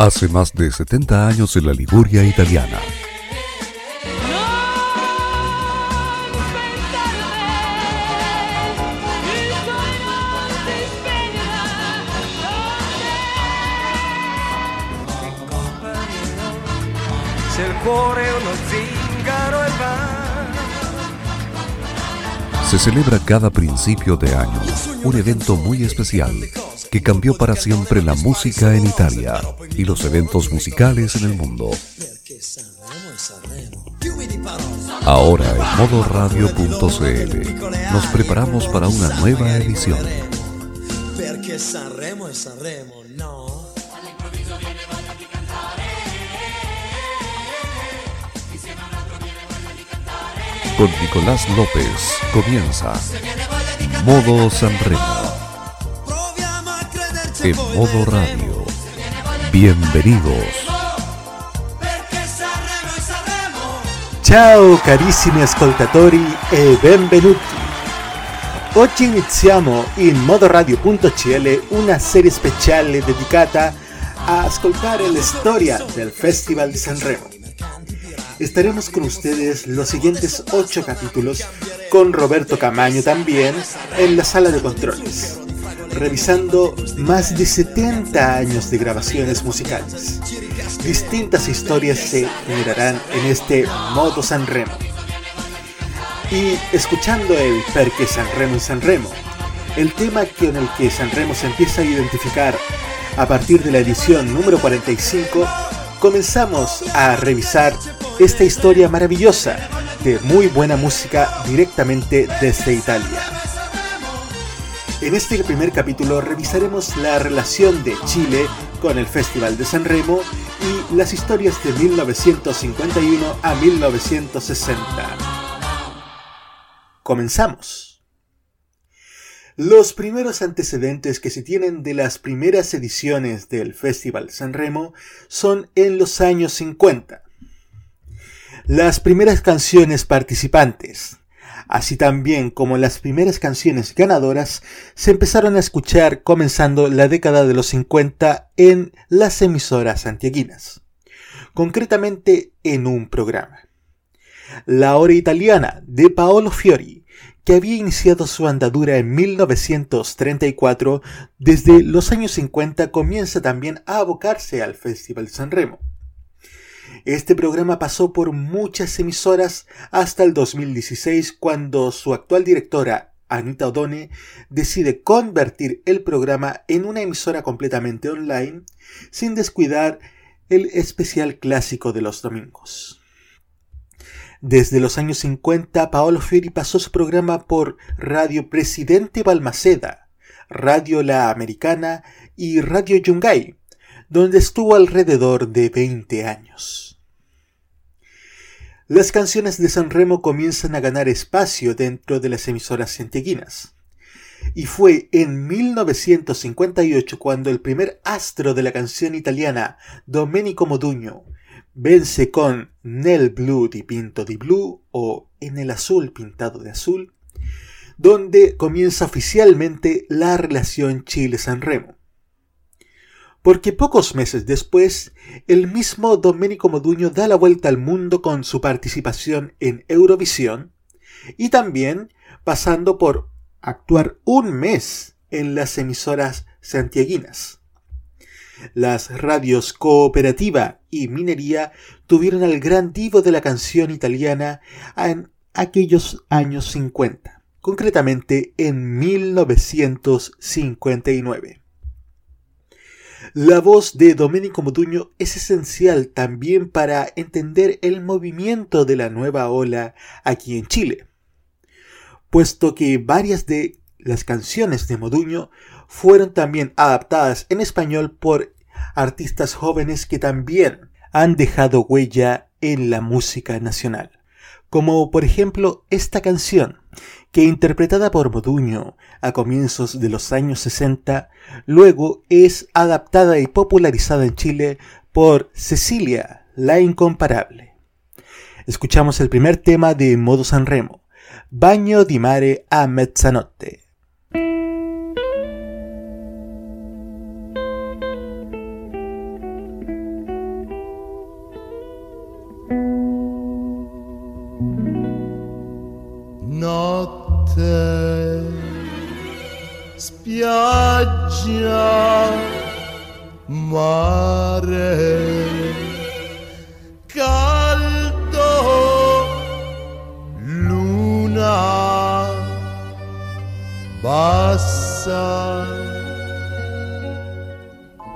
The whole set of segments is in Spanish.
Hace más de 70 años en la Liguria italiana. Se celebra cada principio de año un evento muy especial que cambió para siempre la música en Italia y los eventos musicales en el mundo. Ahora en modoradio.cl nos preparamos para una nueva edición. Con Nicolás López comienza Modo Sanremo en modo radio. Bienvenidos. Ciao carissimi ascoltatori e benvenuti. Oggi iniziamo in modoradio.cl una serie speciale dedicata a ascoltare la storia del Festival di Sanremo. Estaremos con ustedes los siguientes 8 capítulos con Roberto Camaño también en la sala de controles revisando más de 70 años de grabaciones musicales. Distintas historias se generarán en este modo Sanremo. Y escuchando el Perque Sanremo en Sanremo, el tema con el que Sanremo se empieza a identificar a partir de la edición número 45, comenzamos a revisar esta historia maravillosa de muy buena música directamente desde Italia. En este primer capítulo revisaremos la relación de Chile con el Festival de San Remo y las historias de 1951 a 1960. Comenzamos. Los primeros antecedentes que se tienen de las primeras ediciones del Festival San Remo son en los años 50. Las primeras canciones participantes, así también como las primeras canciones ganadoras, se empezaron a escuchar comenzando la década de los 50 en las emisoras santiaguinas, concretamente en un programa. La hora italiana de Paolo Fiori, que había iniciado su andadura en 1934, desde los años 50 comienza también a abocarse al Festival San Remo este programa pasó por muchas emisoras hasta el 2016 cuando su actual directora, Anita O'Donnell, decide convertir el programa en una emisora completamente online sin descuidar el especial clásico de los domingos. Desde los años 50, Paolo Fiori pasó su programa por Radio Presidente Balmaceda, Radio La Americana y Radio Yungay, donde estuvo alrededor de 20 años. Las canciones de San Remo comienzan a ganar espacio dentro de las emisoras centeguinas. Y fue en 1958 cuando el primer astro de la canción italiana, Domenico Modugno, vence con Nel Blue di Pinto di Blue o En el azul pintado de azul, donde comienza oficialmente la relación Chile-San Remo porque pocos meses después, el mismo Domenico Moduño da la vuelta al mundo con su participación en Eurovisión y también pasando por actuar un mes en las emisoras santiaguinas. Las radios Cooperativa y Minería tuvieron al gran divo de la canción italiana en aquellos años 50, concretamente en 1959. La voz de Domenico Moduño es esencial también para entender el movimiento de la nueva ola aquí en Chile, puesto que varias de las canciones de Moduño fueron también adaptadas en español por artistas jóvenes que también han dejado huella en la música nacional, como por ejemplo esta canción, que interpretada por Moduño a comienzos de los años 60, luego es adaptada y popularizada en Chile por Cecilia, la incomparable. Escuchamos el primer tema de Modo Sanremo, Baño di mare a mezzanotte. te spiaggia mare caldo luna bassa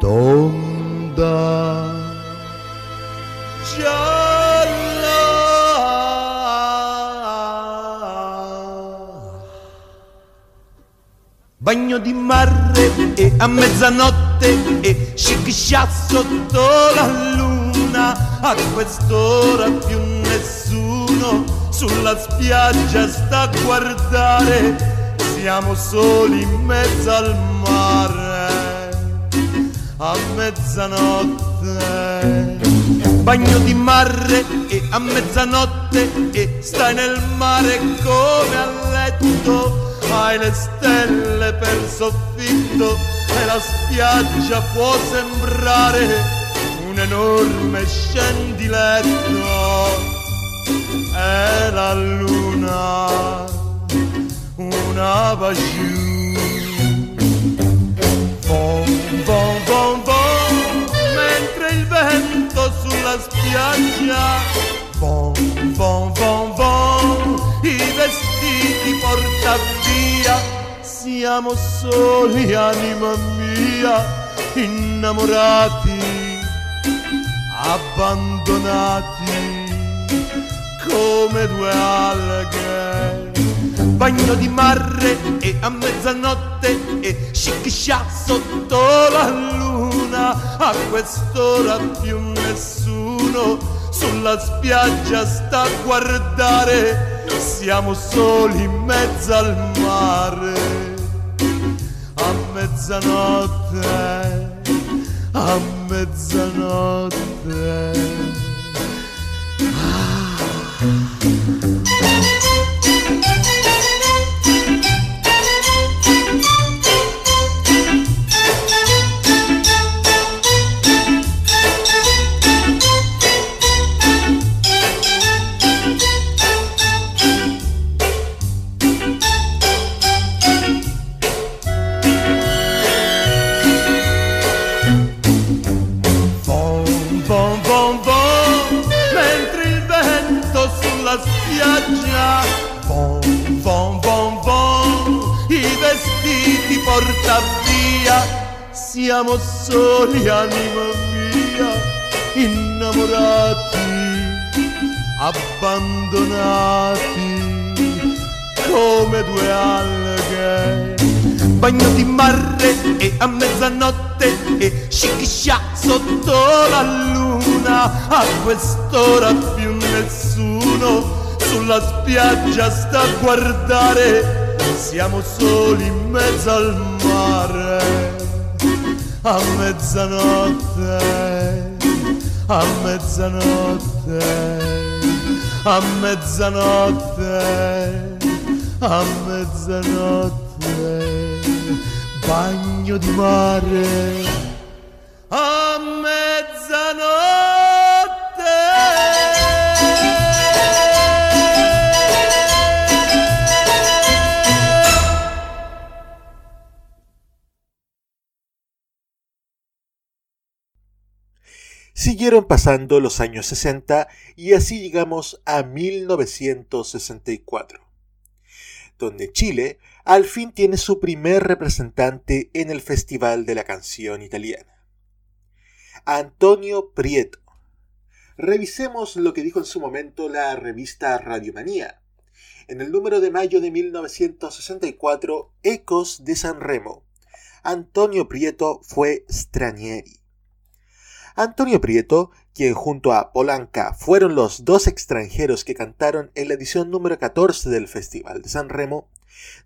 tonda Bagno di mare e a mezzanotte e sciccia sotto la luna. A quest'ora più nessuno sulla spiaggia sta a guardare. Siamo soli in mezzo al mare a mezzanotte. Bagno di mare e a mezzanotte e stai nel mare come a letto hai le stelle per soffitto e la spiaggia può sembrare un enorme scendiletto. E la luna una baciù. Bom, bom, bom, bom, mentre il vento sulla spiaggia. Bom, bom, bom, bom, i vestiti porta via, siamo soli, anima mia, innamorati, abbandonati come due alghe. Bagno di mare e a mezzanotte e sciccia sotto la luna, a quest'ora più nessuno sulla spiaggia sta a guardare siamo soli in mezzo al mare a mezzanotte, a mezzanotte. Soli, anima mia, innamorati, abbandonati come due alghe. Bagno di mare e a mezzanotte e sciccia sotto la luna, a quest'ora più nessuno sulla spiaggia sta a guardare, siamo soli in mezzo al mare a mezzanotte, a mezzanotte, a mezzanotte, a mezzanotte, bagno di mare, a Siguieron pasando los años 60 y así llegamos a 1964, donde Chile al fin tiene su primer representante en el Festival de la Canción Italiana. Antonio Prieto. Revisemos lo que dijo en su momento la revista Radiomanía. En el número de mayo de 1964, Ecos de San Remo. Antonio Prieto fue Stranieri. Antonio Prieto, quien junto a Polanca fueron los dos extranjeros que cantaron en la edición número 14 del Festival de San Remo,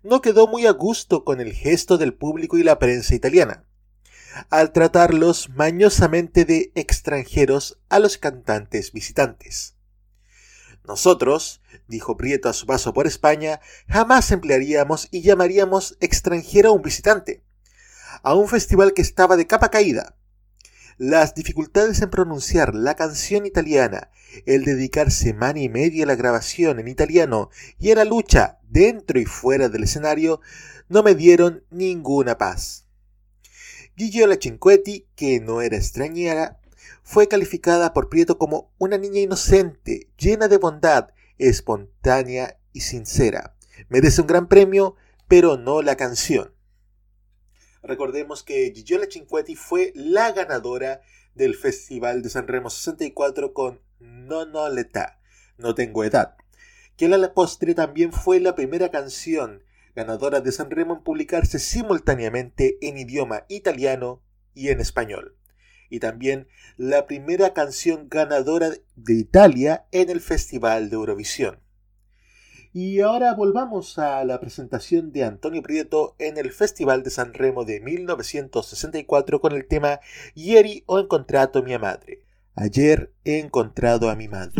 no quedó muy a gusto con el gesto del público y la prensa italiana, al tratarlos mañosamente de extranjeros a los cantantes visitantes. Nosotros, dijo Prieto a su paso por España, jamás emplearíamos y llamaríamos extranjero a un visitante, a un festival que estaba de capa caída, las dificultades en pronunciar la canción italiana, el dedicar semana y media a la grabación en italiano y en la lucha dentro y fuera del escenario, no me dieron ninguna paz. Gigiola Cinquetti, que no era extrañera, fue calificada por Prieto como una niña inocente, llena de bondad, espontánea y sincera. Merece un gran premio, pero no la canción. Recordemos que Gigiola Cinquetti fue la ganadora del Festival de San Remo 64 con No No L'Età, No Tengo Edad, que a la postre también fue la primera canción ganadora de San Remo en publicarse simultáneamente en idioma italiano y en español, y también la primera canción ganadora de Italia en el Festival de Eurovisión. Y ahora volvamos a la presentación de Antonio Prieto en el Festival de San Remo de 1964 con el tema Ieri ho encontrato mi madre. Ayer he encontrado a mi madre.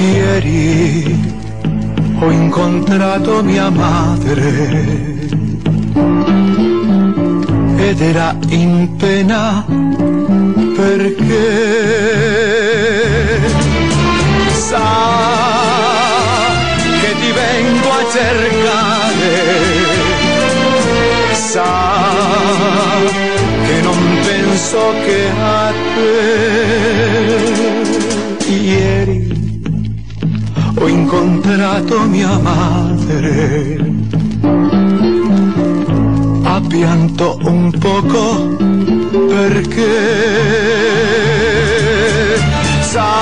Ieri ho incontrato mia madre. Ed era in pena perché sa che ti vengo a cercare, sa che non penso che a te. Ieri ho incontrato mia madre. Ha pianto un poco perché sa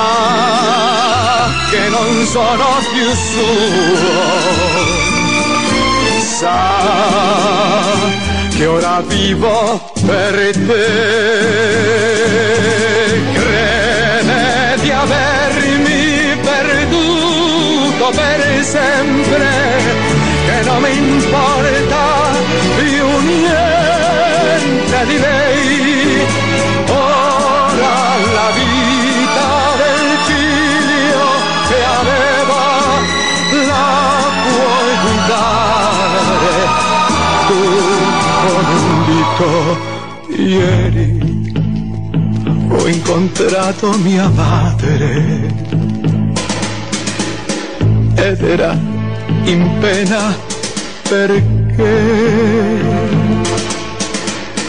che non sono più suo. Sa che ora vivo per te. Crede di avermi per sempre, che non mi importa più niente di lei. Ora la vita del figlio che aveva la puoi guidare tu con un dito ieri ho incontrato mia madre ed era in pena perché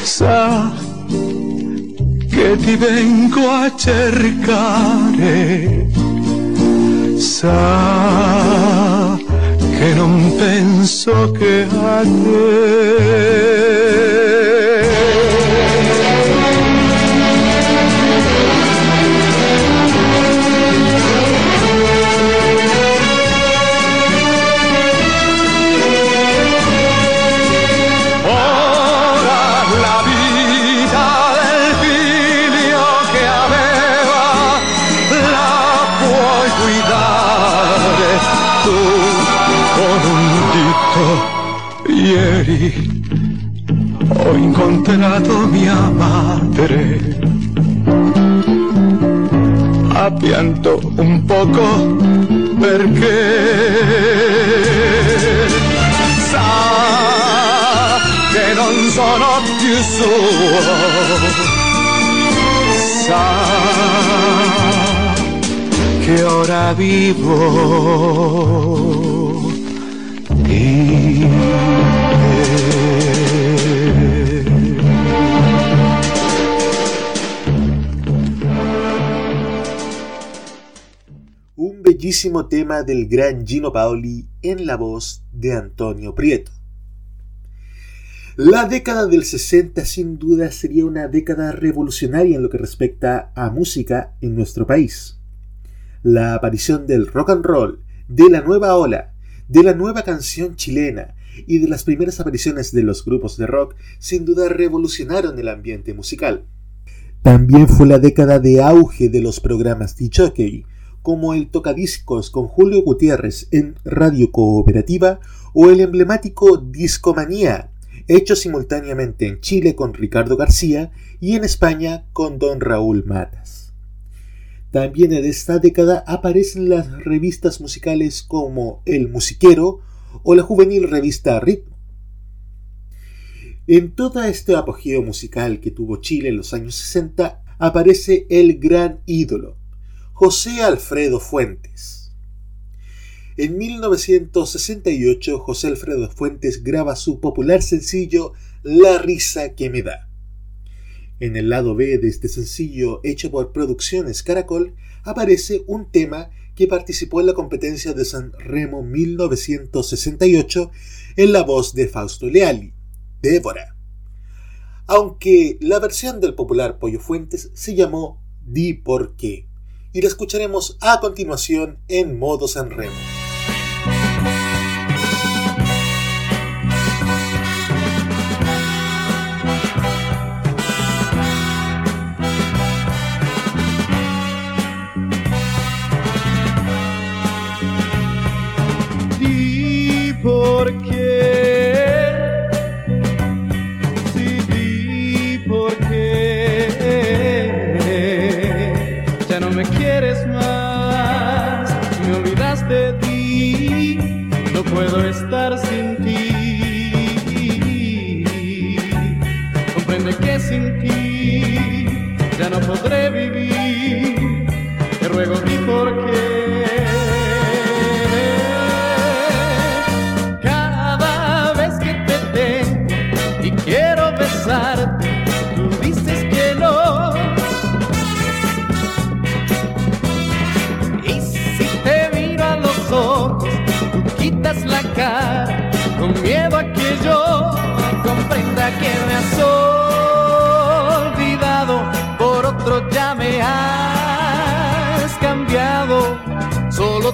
sa che ti vengo a cercare, sa che non penso che a te. Ieri ho incontrato mia madre. Ha pianto un poco perché sa che non sono più suo. Sa che ora vivo un bellísimo tema del gran Gino Paoli en la voz de Antonio Prieto. La década del 60 sin duda sería una década revolucionaria en lo que respecta a música en nuestro país. La aparición del rock and roll, de la nueva ola, de la nueva canción chilena y de las primeras apariciones de los grupos de rock sin duda revolucionaron el ambiente musical. También fue la década de auge de los programas de jockey, como el Tocadiscos con Julio Gutiérrez en Radio Cooperativa o el emblemático Discomanía, hecho simultáneamente en Chile con Ricardo García y en España con Don Raúl Matas. También en esta década aparecen las revistas musicales como El Musiquero o la juvenil revista Ritmo. En toda este apogeo musical que tuvo Chile en los años 60 aparece el gran ídolo, José Alfredo Fuentes. En 1968 José Alfredo Fuentes graba su popular sencillo La risa que me da. En el lado B de este sencillo, hecho por Producciones Caracol, aparece un tema que participó en la competencia de San Remo 1968 en la voz de Fausto Leali, Débora. Aunque la versión del popular Pollo Fuentes se llamó Di por qué, y la escucharemos a continuación en modo San Remo.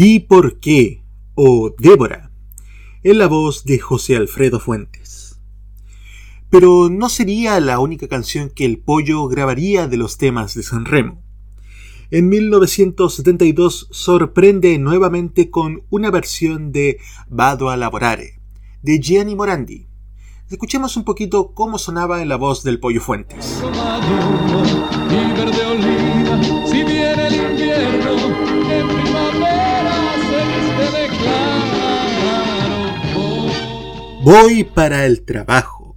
Di por qué o Débora, en la voz de José Alfredo Fuentes. Pero no sería la única canción que el pollo grabaría de los temas de San Remo. En 1972 sorprende nuevamente con una versión de Vado a lavorare, de Gianni Morandi. Escuchemos un poquito cómo sonaba en la voz del pollo Fuentes. Voy para el trabajo.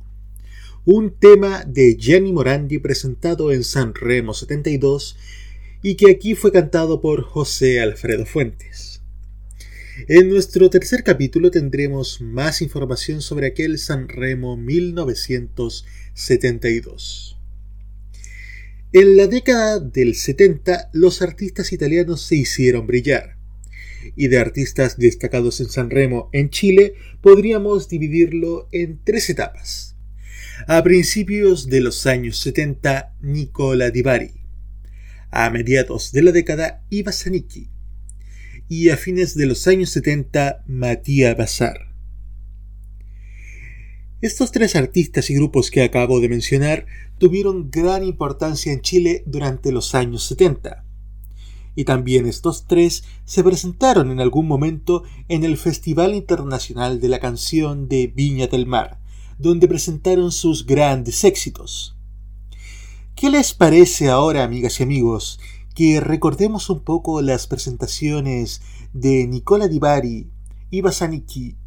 Un tema de Gianni Morandi presentado en San Remo 72 y que aquí fue cantado por José Alfredo Fuentes. En nuestro tercer capítulo tendremos más información sobre aquel San Remo 1972. En la década del 70 los artistas italianos se hicieron brillar y de artistas destacados en San Remo en Chile podríamos dividirlo en tres etapas. A principios de los años 70, Nicola Di Bari. A mediados de la década, Iva Zanicki. Y a fines de los años 70, Matías Bazar. Estos tres artistas y grupos que acabo de mencionar tuvieron gran importancia en Chile durante los años 70 y también estos tres se presentaron en algún momento en el Festival Internacional de la Canción de Viña del Mar, donde presentaron sus grandes éxitos. ¿Qué les parece ahora, amigas y amigos, que recordemos un poco las presentaciones de Nicola Di Bari, Iva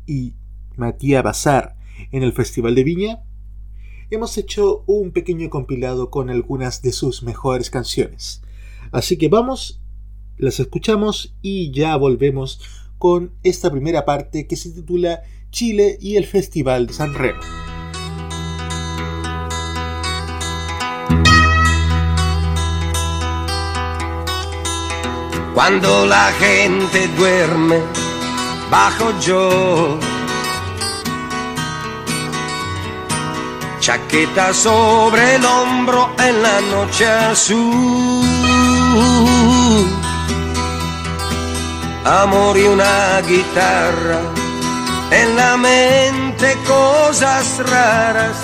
y Matías Bazar en el Festival de Viña? Hemos hecho un pequeño compilado con algunas de sus mejores canciones. Así que vamos, las escuchamos y ya volvemos con esta primera parte que se titula Chile y el Festival de San Remo. Cuando la gente duerme bajo yo, chaqueta sobre el hombro en la noche azul, amor y una guitarra, en la mente cosas raras.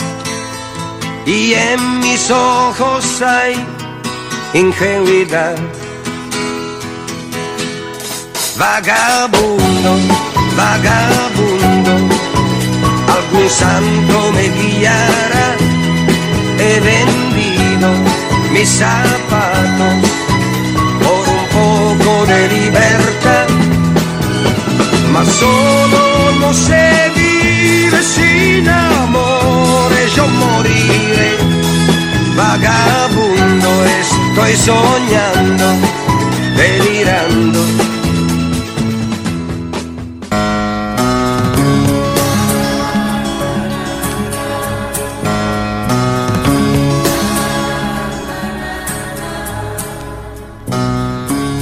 Y en mis ojos hay ingenuidad. Vagabundo, vagabundo, algún santo me guiará, he vendido mis zapatos por un poco de libertad, mas solo no se vive sin amores, yo moriré, vagabundo, estoy soñando, delirando.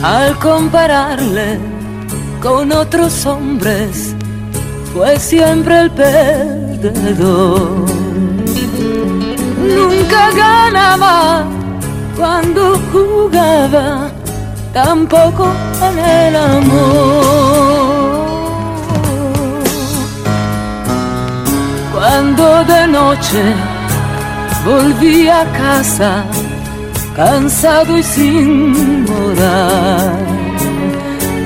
Al compararle con otros hombres, fue siempre el perdedor. Nunca ganaba cuando jugaba, tampoco en el amor. Cuando de noche volví a casa, cansado y sin morar.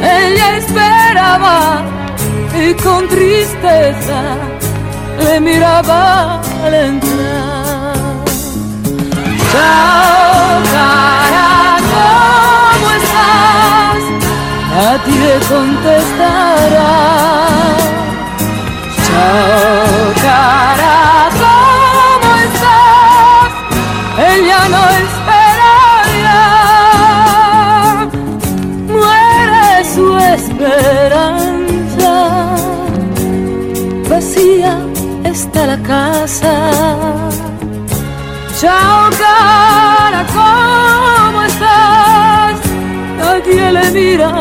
Ella esperaba y con tristeza le miraba al entrar. Chao, cara, ¿cómo estás? A ti le contestará. Chao cara, ¿cómo estás? Nadie le mira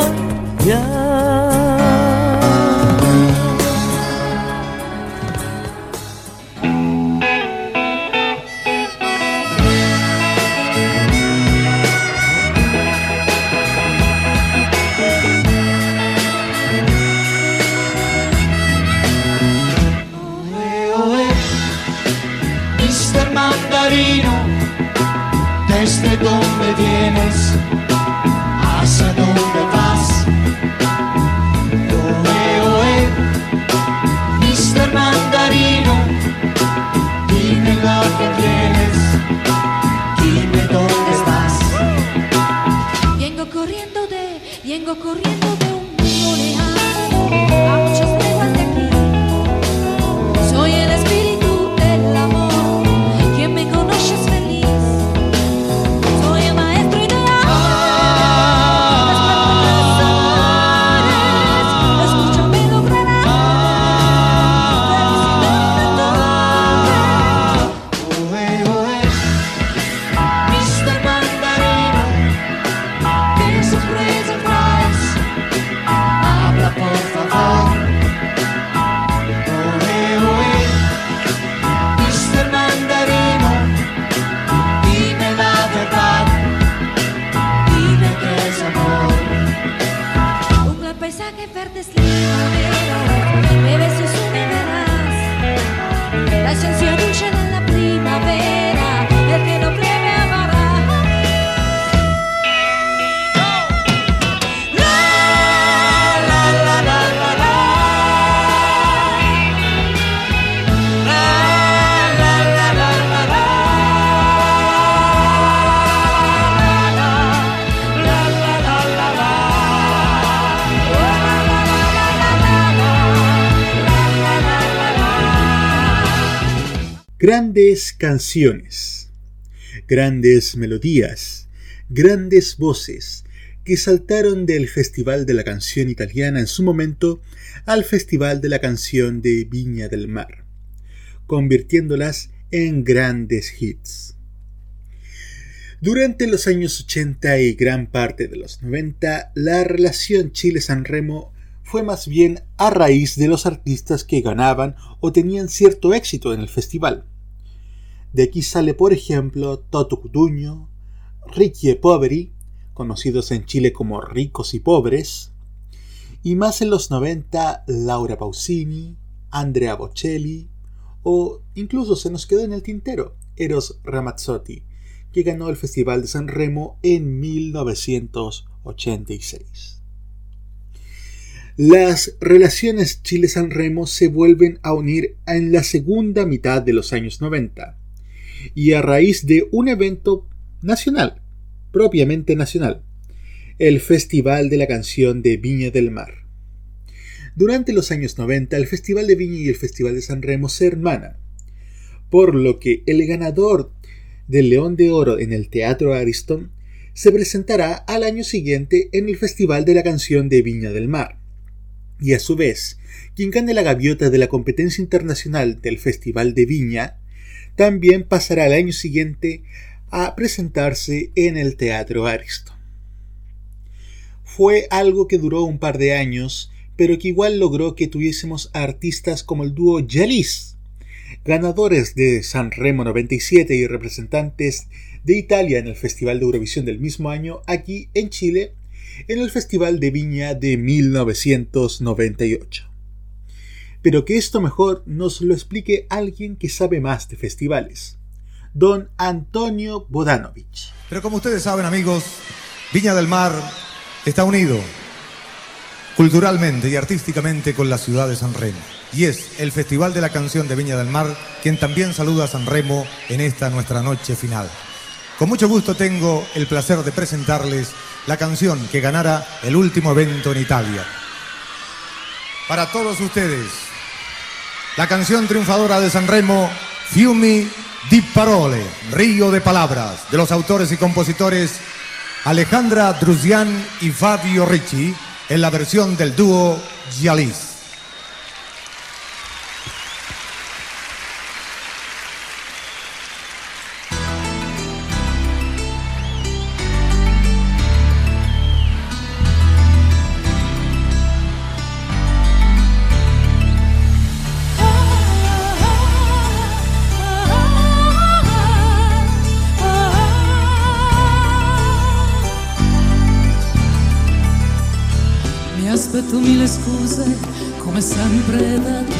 Grandes canciones, grandes melodías, grandes voces que saltaron del Festival de la Canción Italiana en su momento al Festival de la Canción de Viña del Mar, convirtiéndolas en grandes hits. Durante los años 80 y gran parte de los 90, la relación Chile-San Remo fue más bien a raíz de los artistas que ganaban o tenían cierto éxito en el festival. De aquí sale, por ejemplo, Toto Cutuño, Ricky e Poveri, conocidos en Chile como Ricos y Pobres, y más en los 90 Laura Pausini, Andrea Bocelli, o incluso se nos quedó en el tintero Eros Ramazzotti, que ganó el Festival de San Remo en 1986. Las relaciones Chile-San Remo se vuelven a unir en la segunda mitad de los años 90 y a raíz de un evento nacional, propiamente nacional, el Festival de la Canción de Viña del Mar. Durante los años 90, el Festival de Viña y el Festival de San Remo se hermanan, por lo que el ganador del León de Oro en el Teatro Ariston se presentará al año siguiente en el Festival de la Canción de Viña del Mar. Y a su vez, quien gane la gaviota de la competencia internacional del Festival de Viña, también pasará al año siguiente a presentarse en el Teatro Ariston. Fue algo que duró un par de años pero que igual logró que tuviésemos artistas como el dúo Yalis, ganadores de San Remo 97 y representantes de Italia en el Festival de Eurovisión del mismo año aquí en Chile, en el Festival de Viña de 1998. Pero que esto mejor nos lo explique alguien que sabe más de festivales, don Antonio Bodanovich. Pero como ustedes saben amigos, Viña del Mar está unido culturalmente y artísticamente con la ciudad de San Remo. Y es el Festival de la Canción de Viña del Mar quien también saluda a San Remo en esta nuestra noche final. Con mucho gusto tengo el placer de presentarles la canción que ganara el último evento en Italia. Para todos ustedes, la canción triunfadora de San Remo, Fiumi di Parole, Río de Palabras, de los autores y compositores Alejandra Drusian y Fabio Ricci, en la versión del dúo Gialis. siempre da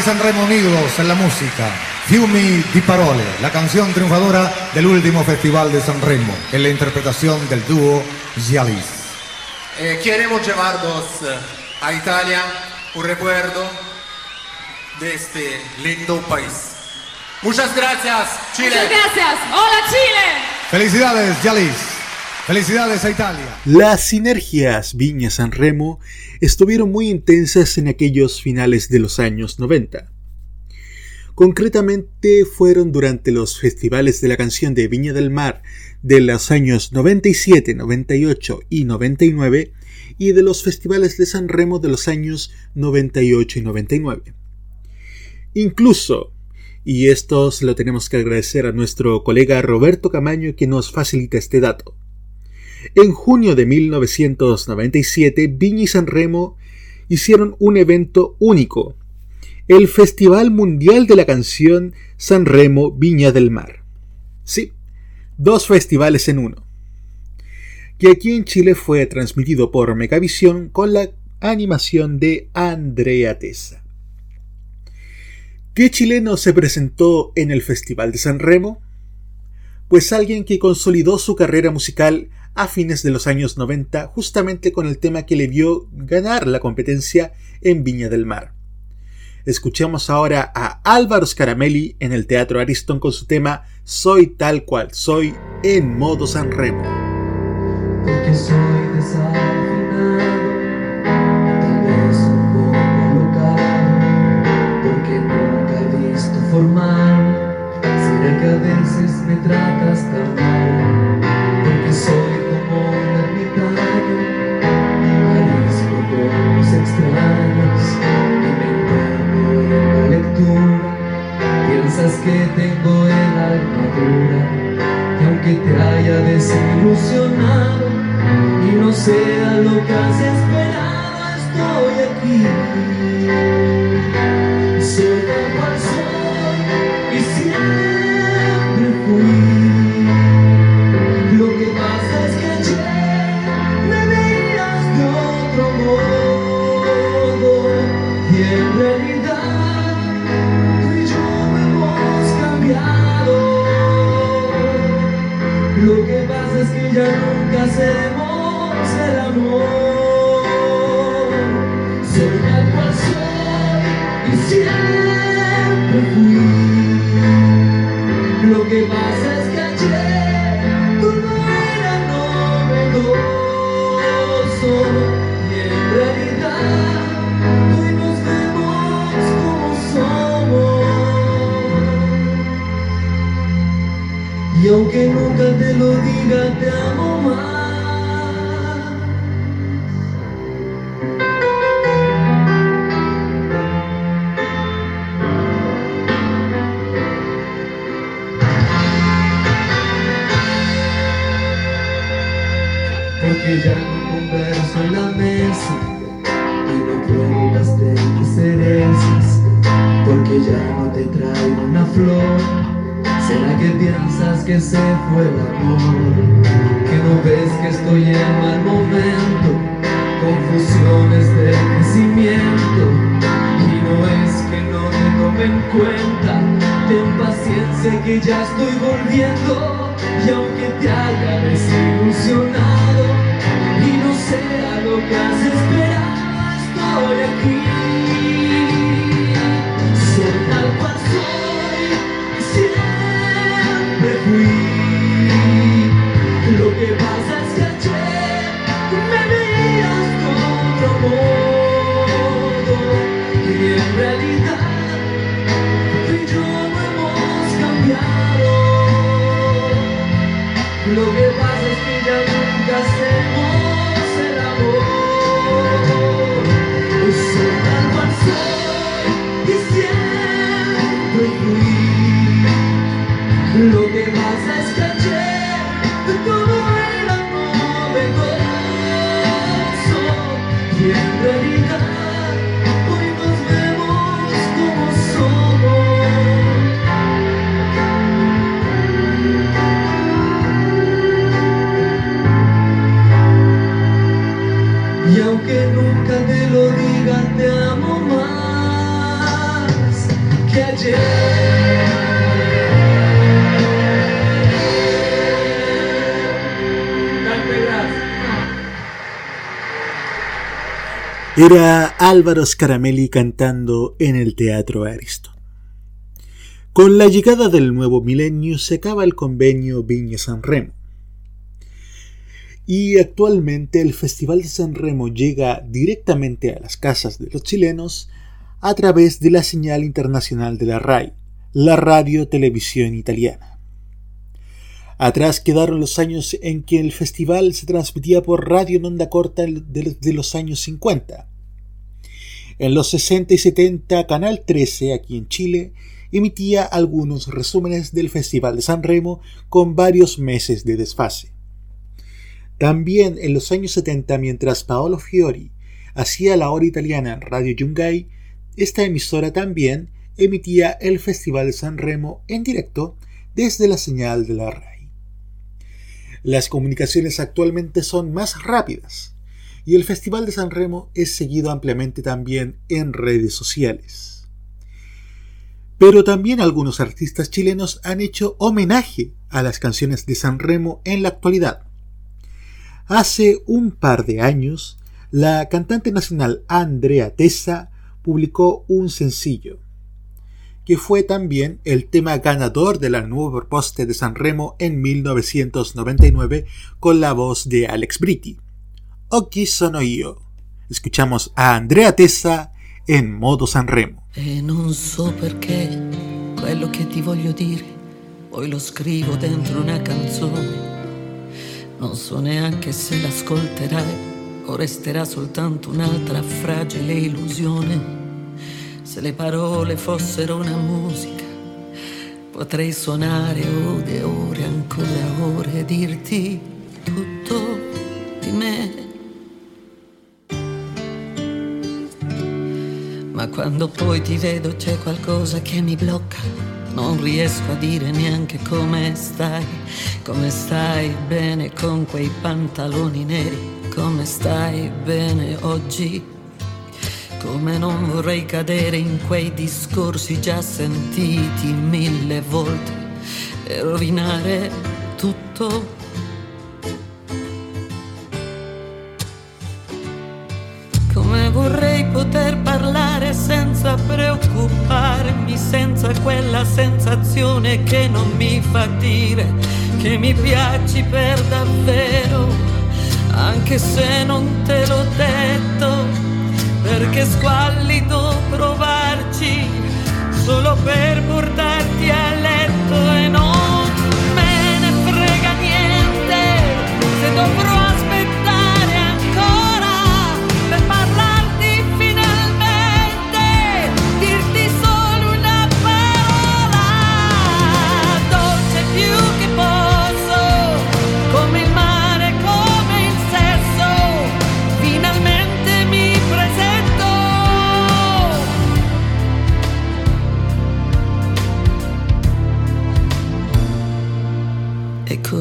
Viña del Mar y San Remo unidos en la música. Fiumi di Parole, la canción triunfadora del último Festival de San Remo, en la interpretación del dúo Gialis. Eh, queremos llevarnos eh, a Italia un recuerdo de este lindo país. Muchas gracias, Chile. Muchas gracias. Hola, Chile. Felicidades, Gialis. Felicidades a Italia. Las sinergias Viña-San Remo estuvieron muy intensas en aquellos finales de los años 90. Concretamente fueron durante los festivales de la canción de Viña del Mar de los años 97, 98 y 99 y de los festivales de San Remo de los años 98 y 99. Incluso, y esto se lo tenemos que agradecer a nuestro colega Roberto Camaño que nos facilita este dato. En junio de 1997, Viña y San Remo hicieron un evento único, el Festival Mundial de la Canción San Remo Viña del Mar. Sí, dos festivales en uno. Que aquí en Chile fue transmitido por Megavisión con la animación de Andrea Tesa. ¿Qué chileno se presentó en el Festival de San Remo? Pues alguien que consolidó su carrera musical a fines de los años 90 justamente con el tema que le vio ganar la competencia en Viña del Mar. Escuchemos ahora a Álvaro Scaramelli en el Teatro Ariston con su tema Soy tal cual soy en modo San Remo. Porque soy desafinado, que te haya desilusionado y no sea lo que has esperado, estoy aquí. Que se fue el amor? Que no ves que estoy en mal momento, confusiones de crecimiento. Y no es que no te tome en cuenta, ten paciencia que ya estoy volviendo. Era Álvaro Scaramelli cantando en el Teatro Ariston. Con la llegada del nuevo milenio se acaba el convenio Viña San Remo. Y actualmente el Festival de San Remo llega directamente a las casas de los chilenos a través de la señal internacional de la RAI, la Radio Televisión Italiana. Atrás quedaron los años en que el festival se transmitía por radio en onda corta de, los años 50. En los 60 y 70, Canal 13, aquí en Chile, emitía algunos resúmenes del Festival de San Remo con varios meses de desfase. También en los años 70, mientras Paolo Fiori hacía la hora italiana en Radio Yungay, esta emisora también emitía el Festival de San Remo en directo desde la señal de la RAI. Las comunicaciones actualmente son más rápidas y el Festival de San Remo es seguido ampliamente también en redes sociales. Pero también algunos artistas chilenos han hecho homenaje a las canciones de San Remo en la actualidad. Hace un par de años, la cantante nacional Andrea Tessa publicó un sencillo, que fue también el tema ganador de la nueva propuesta de San Remo en 1999 con la voz de Alex Britti. Occhi sono io. Escuchamos a Andrea Tessa in modo Sanremo. E non so perché quello che ti voglio dire, poi lo scrivo dentro una canzone. Non so neanche se l'ascolterai o resterà soltanto un'altra fragile illusione. Se le parole fossero una musica, potrei suonare ore e ore, ancora ore e dirti tutto di me. Ma quando poi ti vedo c'è qualcosa che mi blocca. Non riesco a dire neanche come stai, come stai bene con quei pantaloni neri, come stai bene oggi. Come non vorrei cadere in quei discorsi già sentiti mille volte e rovinare tutto. Come vorrei poter parlare senza preoccuparmi, senza quella sensazione che non mi fa dire che mi piaci per davvero, anche se non te l'ho detto, perché squallido provarci solo per portarti a letto e non me ne frega niente. Se dovrò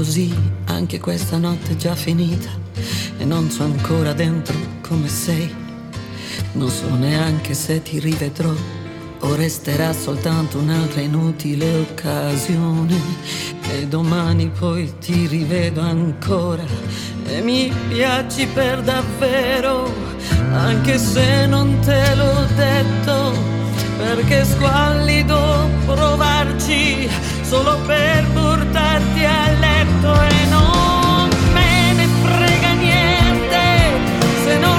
così anche questa notte è già finita e non so ancora dentro come sei. Non so neanche se ti rivedrò o resterà soltanto un'altra inutile occasione. E domani poi ti rivedo ancora e mi piaci per davvero, anche se non te l'ho detto, perché squallido provarci solo per portarti a letto e non me ne frega niente se non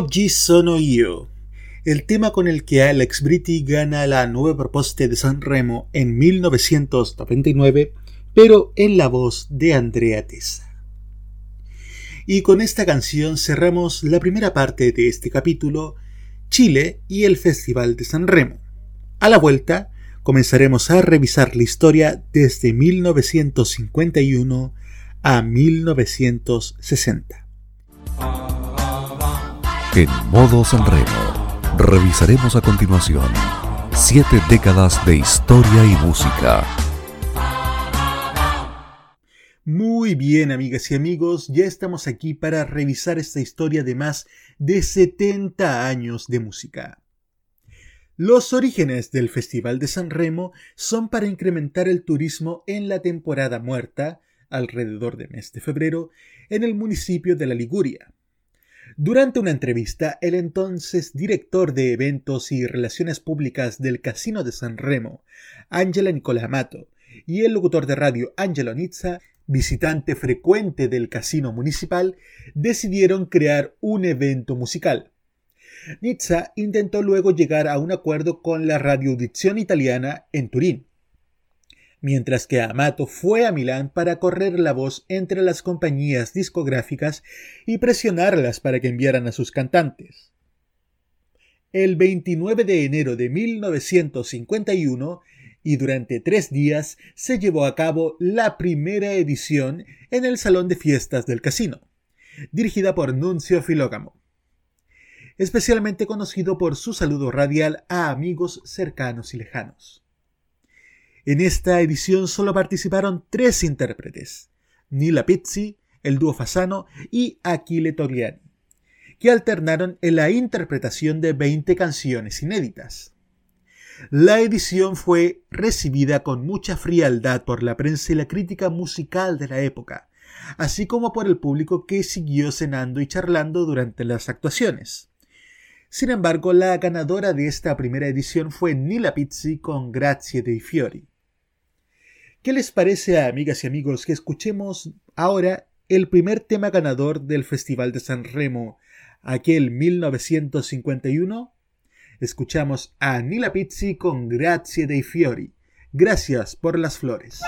Oggi sono io, el tema con el que Alex Britti gana la nueva proposta de Sanremo en 1999, pero en la voz de Andrea Tessa. Y con esta canción cerramos la primera parte de este capítulo, Chile y el Festival de Sanremo. A la vuelta, comenzaremos a revisar la historia desde 1951 a 1960. En modo Sanremo, revisaremos a continuación siete décadas de historia y música. Muy bien, amigas y amigos, ya estamos aquí para revisar esta historia de más de 70 años de música. Los orígenes del Festival de San Remo son para incrementar el turismo en la temporada muerta, alrededor del mes de febrero, en el municipio de La Liguria. Durante una entrevista, el entonces director de eventos y relaciones públicas del Casino de San Remo, Angela Nicolamato, y el locutor de radio Angelo Nizza, visitante frecuente del casino municipal, decidieron crear un evento musical. Nizza intentó luego llegar a un acuerdo con la radioaudición italiana en Turín, mientras que Amato fue a Milán para correr la voz entre las compañías discográficas y presionarlas para que enviaran a sus cantantes. El 29 de enero de 1951 y durante tres días se llevó a cabo la primera edición en el Salón de Fiestas del Casino, dirigida por Nuncio Filógamo, especialmente conocido por su saludo radial a amigos cercanos y lejanos. En esta edición solo participaron tres intérpretes, Nila Pizzi, el dúo Fasano y Achille Togliani, que alternaron en la interpretación de 20 canciones inéditas. La edición fue recibida con mucha frialdad por la prensa y la crítica musical de la época, así como por el público que siguió cenando y charlando durante las actuaciones. Sin embargo, la ganadora de esta primera edición fue Nila Pizzi con Grazie dei Fiori. ¿Qué les parece, amigas y amigos, que escuchemos ahora el primer tema ganador del Festival de San Remo, aquel 1951? Escuchamos a Nila Pizzi con Grazie dei Fiori. Gracias por las flores.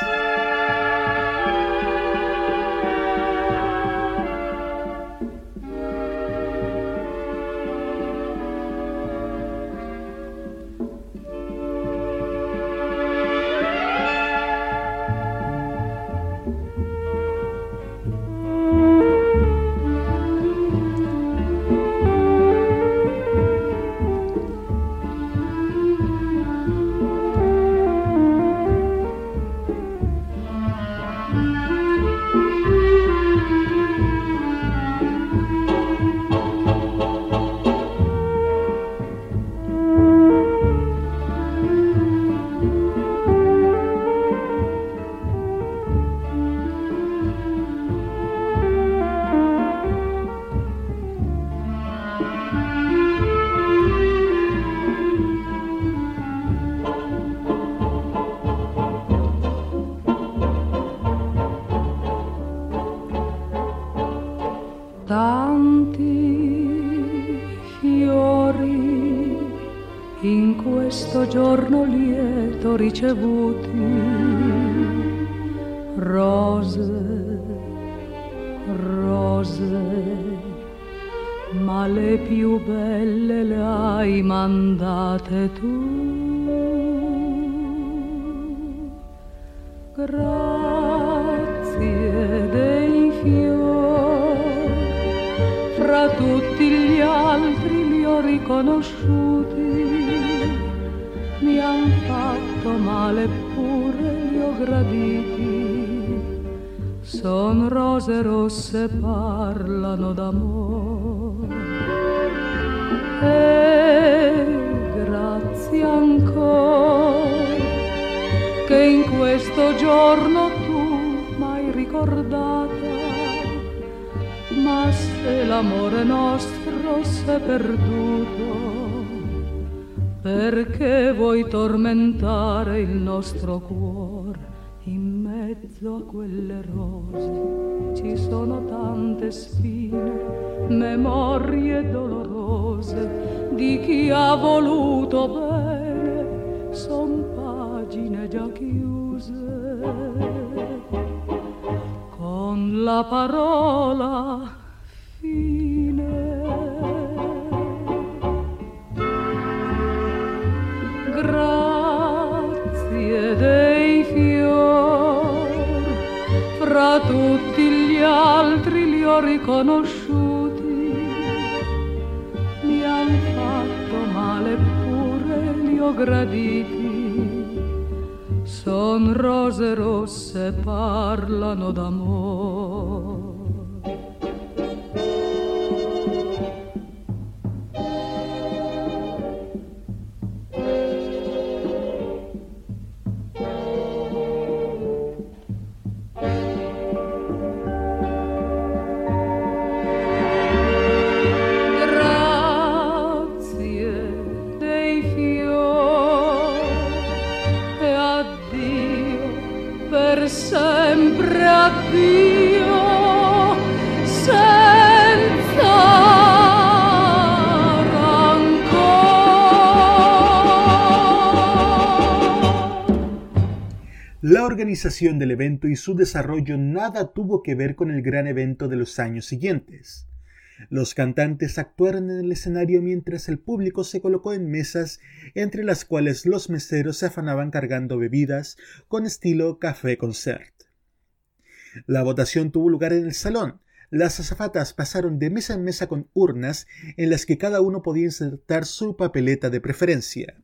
Ricevuti rose, rosse parlano d'amore. E grazie ancora che in questo giorno tu m'hai ricordata. Ma se l'amore nostro s'è perduto, perché vuoi tormentare il nostro cuore in mezzo a quelle rose ci sono tante spine, memorie dolorose di chi ha voluto organización del evento y su desarrollo nada tuvo que ver con el gran evento de los años siguientes. Los cantantes actuaron en el escenario mientras el público se colocó en mesas entre las cuales los meseros se afanaban cargando bebidas con estilo café concert. La votación tuvo lugar en el salón. Las azafatas pasaron de mesa en mesa con urnas en las que cada uno podía insertar su papeleta de preferencia.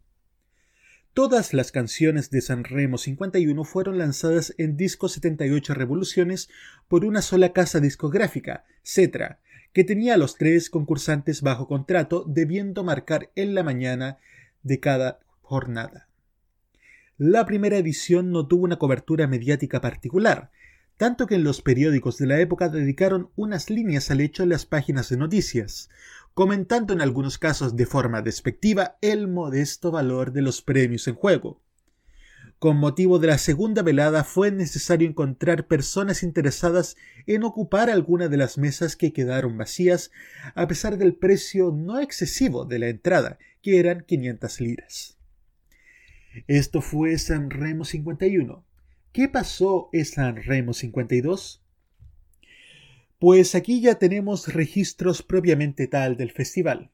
Todas las canciones de San Remo 51 fueron lanzadas en disco 78 revoluciones por una sola casa discográfica, Cetra, que tenía a los tres concursantes bajo contrato, debiendo marcar en la mañana de cada jornada. La primera edición no tuvo una cobertura mediática particular, tanto que en los periódicos de la época dedicaron unas líneas al hecho en las páginas de noticias, comentando en algunos casos de forma despectiva el modesto valor de los premios en juego. Con motivo de la segunda velada fue necesario encontrar personas interesadas en ocupar alguna de las mesas que quedaron vacías, a pesar del precio no excesivo de la entrada, que eran 500 liras. Esto fue San Remo 51. ¿Qué pasó en San Remo 52? Pues aquí ya tenemos registros propiamente tal del festival.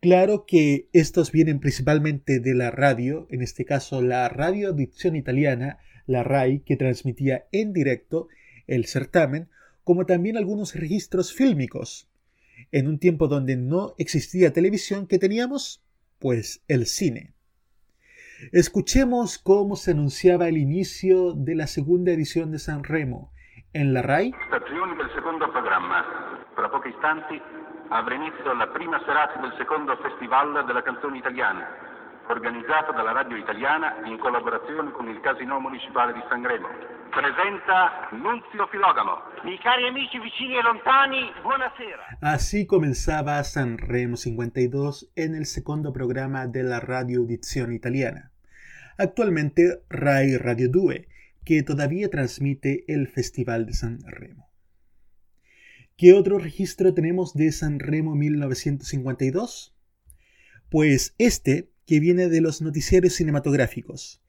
Claro que estos vienen principalmente de la radio, en este caso la Radio Italiana, la RAI, que transmitía en directo el certamen, como también algunos registros fílmicos. En un tiempo donde no existía televisión, ¿qué teníamos? Pues el cine. Escuchemos cómo se anunciaba el inicio de la segunda edición de San Remo en la RAI. Stazioni del secondo programma. Fra pochi istanti avrà inizio la prima serata del secondo Festival della canzone italiana, organizzato dalla radio italiana in collaborazione con il Casino Municipale di Sanremo. Presenta Nunzio Filogamo. Mi cari amici vicini e lontani, buonasera. Así comenzaba San Remo 52 en el segundo programa de la radio Audición Italiana. Actualmente RAI Radio 2, que todavía transmite el Festival de San Remo. ¿Qué otro registro tenemos de San Remo 1952? Pues este, que viene de los noticieros cinematográficos.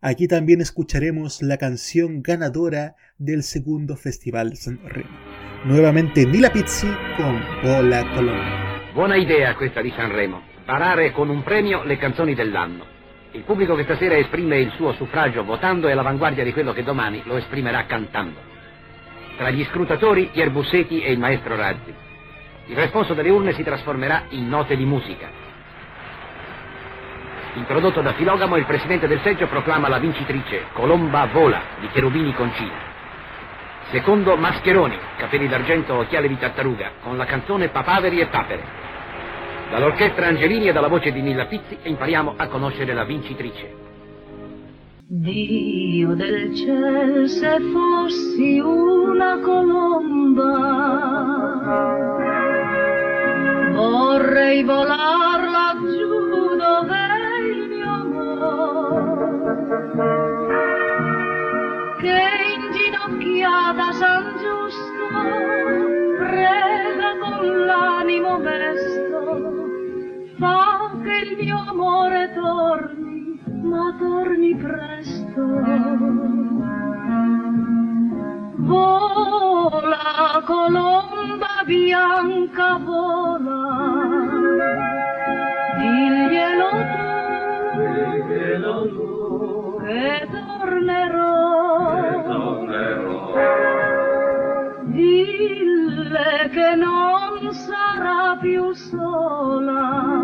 Aquí también escucharemos la canción ganadora del segundo Festival de San Remo. Nuevamente Nila Pizzi con Hola Colombia. Buona idea questa di Sanremo, parare con un premio le canzoni dell'anno. Il pubblico che stasera esprime il suo suffragio votando è all'avanguardia di quello che domani lo esprimerà cantando. Tra gli scrutatori Pier Bussetti e il maestro Razzi. Il responso delle urne si trasformerà in note di musica. Introdotto da Filogamo, il presidente del seggio proclama la vincitrice Colomba Vola di Cherubini Concina. Secondo Mascheroni, capelli d'argento, occhiali di tartaruga, con la canzone Papaveri e Papere. Dall'orchestra Angelini e dalla voce di Nilla Pizzi impariamo a conoscere la vincitrice. Dio del cielo, se fossi una colomba, vorrei volar laggiù dove il mio amor, che inginocchiata San Giusto prega con l'animo mesto fa che il mio amore torni, ma torni presto. Vola colomba bianca, vola, diglielo tu, che tornerò. Dille che non sarà più sola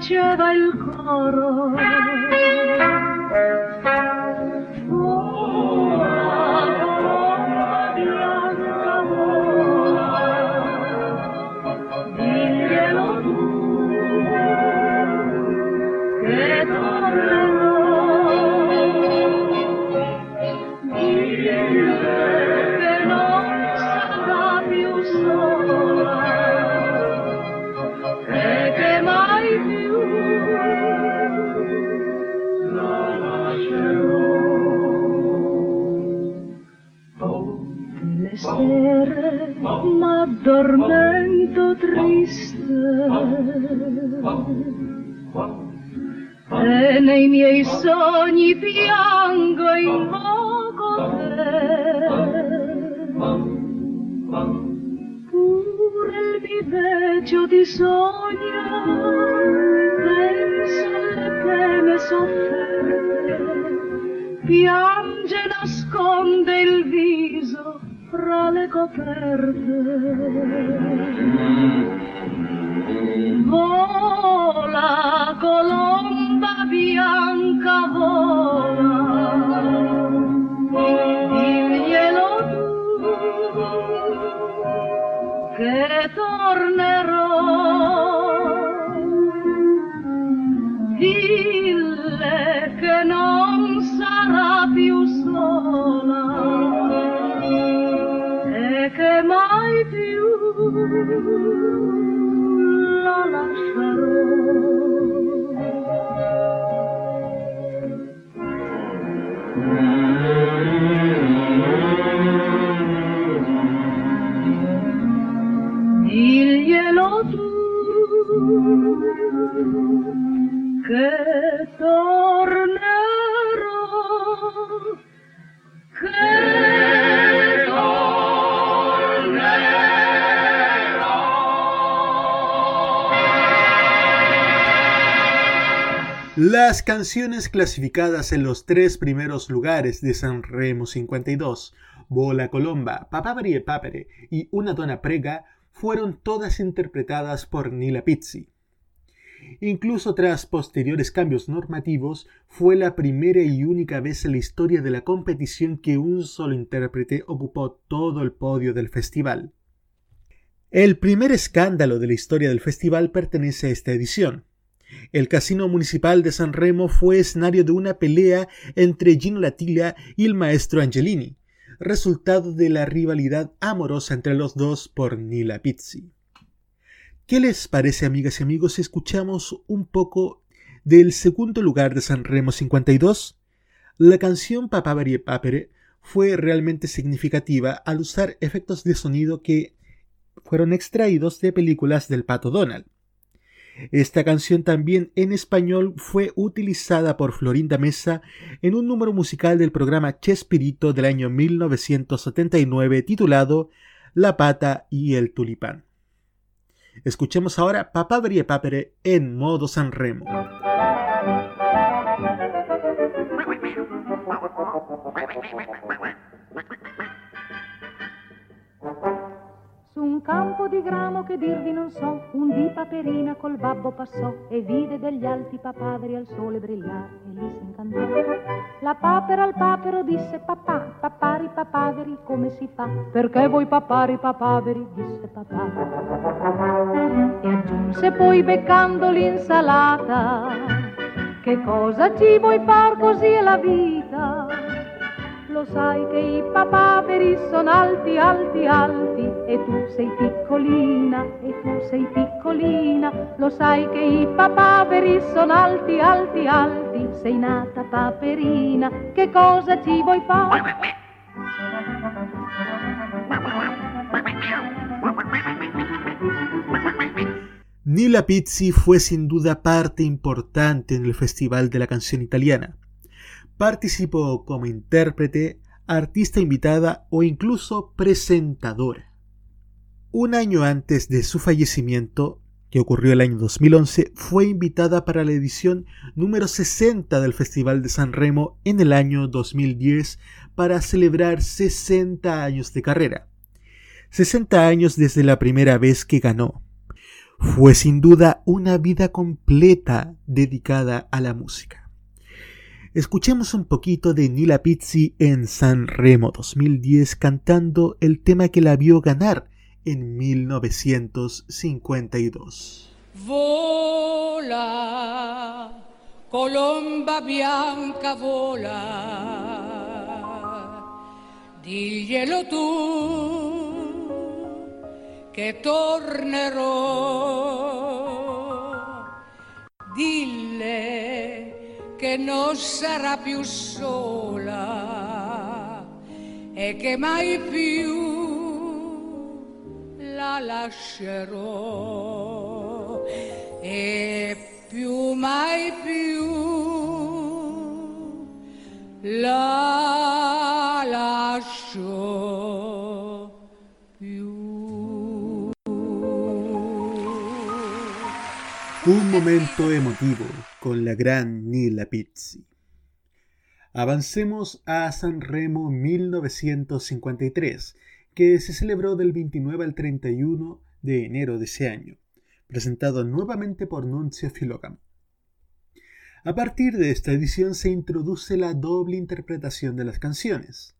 faceva il coro. Las canciones clasificadas en los tres primeros lugares de San Remo 52, Bola Colomba, Papà Varie Papere y Una Donna Prega fueron todas interpretadas por Nila Pizzi. Incluso tras posteriores cambios normativos, fue la primera y única vez en la historia de la competición que un solo intérprete ocupó todo el podio del festival. El primer escándalo de la historia del festival pertenece a esta edición. El Casino Municipal de San Remo fue escenario de una pelea entre Gino Latilla y el maestro Angelini, resultado de la rivalidad amorosa entre los dos por Nila Pizzi. ¿Qué les parece, amigas y amigos, si escuchamos un poco del segundo lugar de San Remo 52? La canción Papà Varie Papere fue realmente significativa al usar efectos de sonido que fueron extraídos de películas del Pato Donald. Esta canción también en español fue utilizada por Florinda Mesa en un número musical del programa Chespirito del año 1979 titulado La pata y el tulipán. Escuchemos ahora Papá Papere en modo San Remo. Un campo di gramo che dirvi non so, un di paperina col babbo passò e vide degli alti papaveri al sole brillare e lì si incantò. La papera al papero disse papà, papari papaveri come si fa? Perché voi papari papaveri? disse papà. E aggiunse poi beccando l'insalata, che cosa ci vuoi far così è la vita? Lo sai che i papaveri sono alti, alti, alti e tu sei piccolina, e tu sei piccolina. Lo sai che i papaveri sono alti, alti, alti, sei nata paperina. Che cosa ci vuoi fare? Nila Pizzi fue sin duda parte importante en el Festival de la Canción Italiana. Participó como intérprete, artista invitada o incluso presentadora. Un año antes de su fallecimiento, que ocurrió el año 2011, fue invitada para la edición número 60 del Festival de San Remo en el año 2010 para celebrar 60 años de carrera. 60 años desde la primera vez que ganó. Fue sin duda una vida completa dedicada a la música. Escuchemos un poquito de Nila Pizzi en San Remo 2010 cantando el tema que la vio ganar en 1952. Vola, colomba bianca vola, diglielo tu che tornerò. Dille che non sarà più sola e che mai più la lascerò e più mai più la più. Un momento emotivo con la gran Nila Pizzi. Avancemos a San Remo 1953, que se celebró del 29 al 31 de enero de ese año, presentado nuevamente por Nunzio Filógamo. A partir de esta edición se introduce la doble interpretación de las canciones,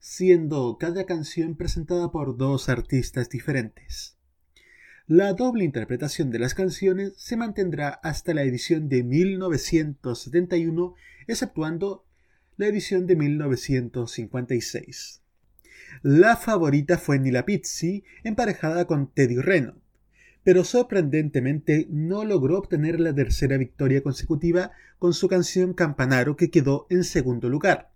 siendo cada canción presentada por dos artistas diferentes. La doble interpretación de las canciones se mantendrá hasta la edición de 1971, exceptuando la edición de 1956. La favorita fue Nila Pizzi, emparejada con Teddy Reno, pero sorprendentemente no logró obtener la tercera victoria consecutiva con su canción Campanaro que quedó en segundo lugar,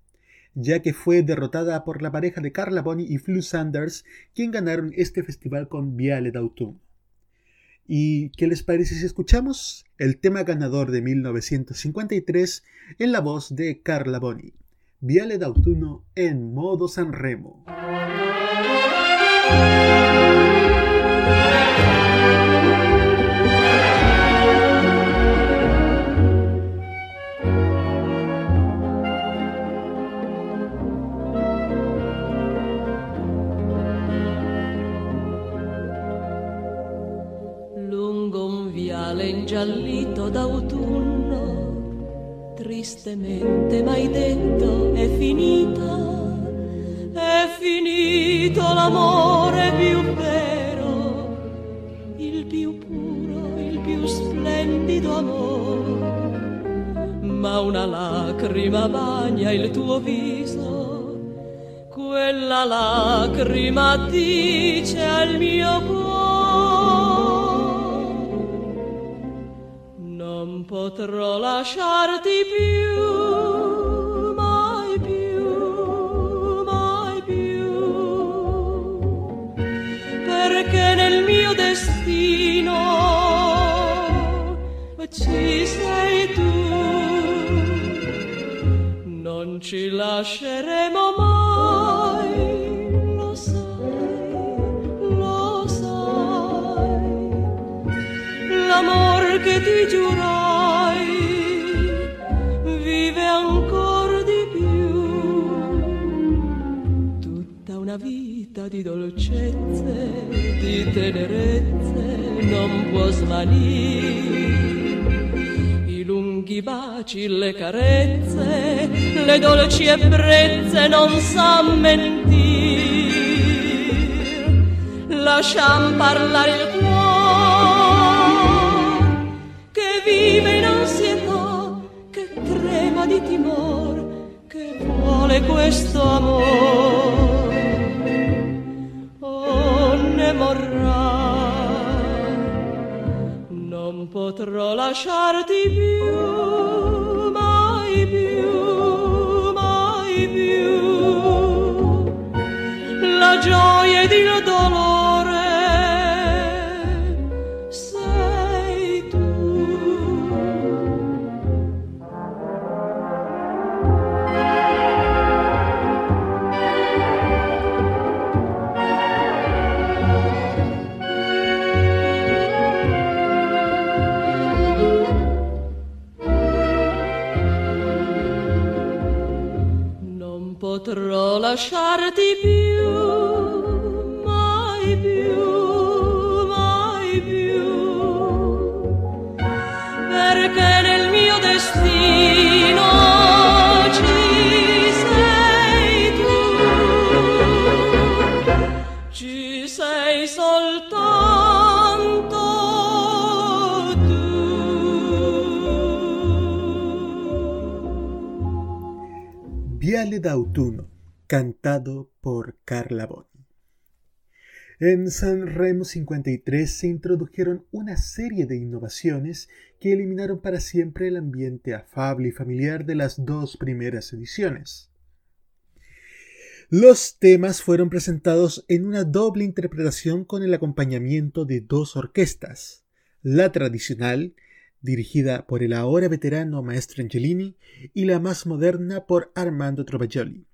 ya que fue derrotada por la pareja de Carla Boni y Flu Sanders, quien ganaron este festival con Viale d'Autunno. ¿Y qué les parece si escuchamos el tema ganador de 1953 en la voz de Carla Boni? Viale d'autunno en modo Sanremo. Ingiallito d'autunno, tristemente m'hai detto è finita, è finito l'amore più vero, il più puro, il più splendido amore. Ma una lacrima bagna il tuo viso, quella lacrima dice al mio cuore. Non potrò lasciarti più, mai più, mai più, perché nel mio destino ci sei tu. Non ci lasceremo mai, Di dolcezze, di tenerezze rosmarini. I lunghi baci, le carezze, le dolci ebbrezze non sa mentir. Lasciam parlare il cuore che vive in ansietà, che trema di timore, che vuole questo amore. Morrà, non potrò lasciarti più, mai più, mai più. La gioia potrò lasciarti più, mai più, mai più, perché nel mio destino Viale d'autunno, cantado por Carla. En San Remo 53 se introdujeron una serie de innovaciones que eliminaron para siempre el ambiente afable y familiar de las dos primeras ediciones. Los temas fueron presentados en una doble interpretación con el acompañamiento de dos orquestas, la tradicional, dirigida por el ahora veterano maestro Angelini, y la más moderna por Armando Trovajoli,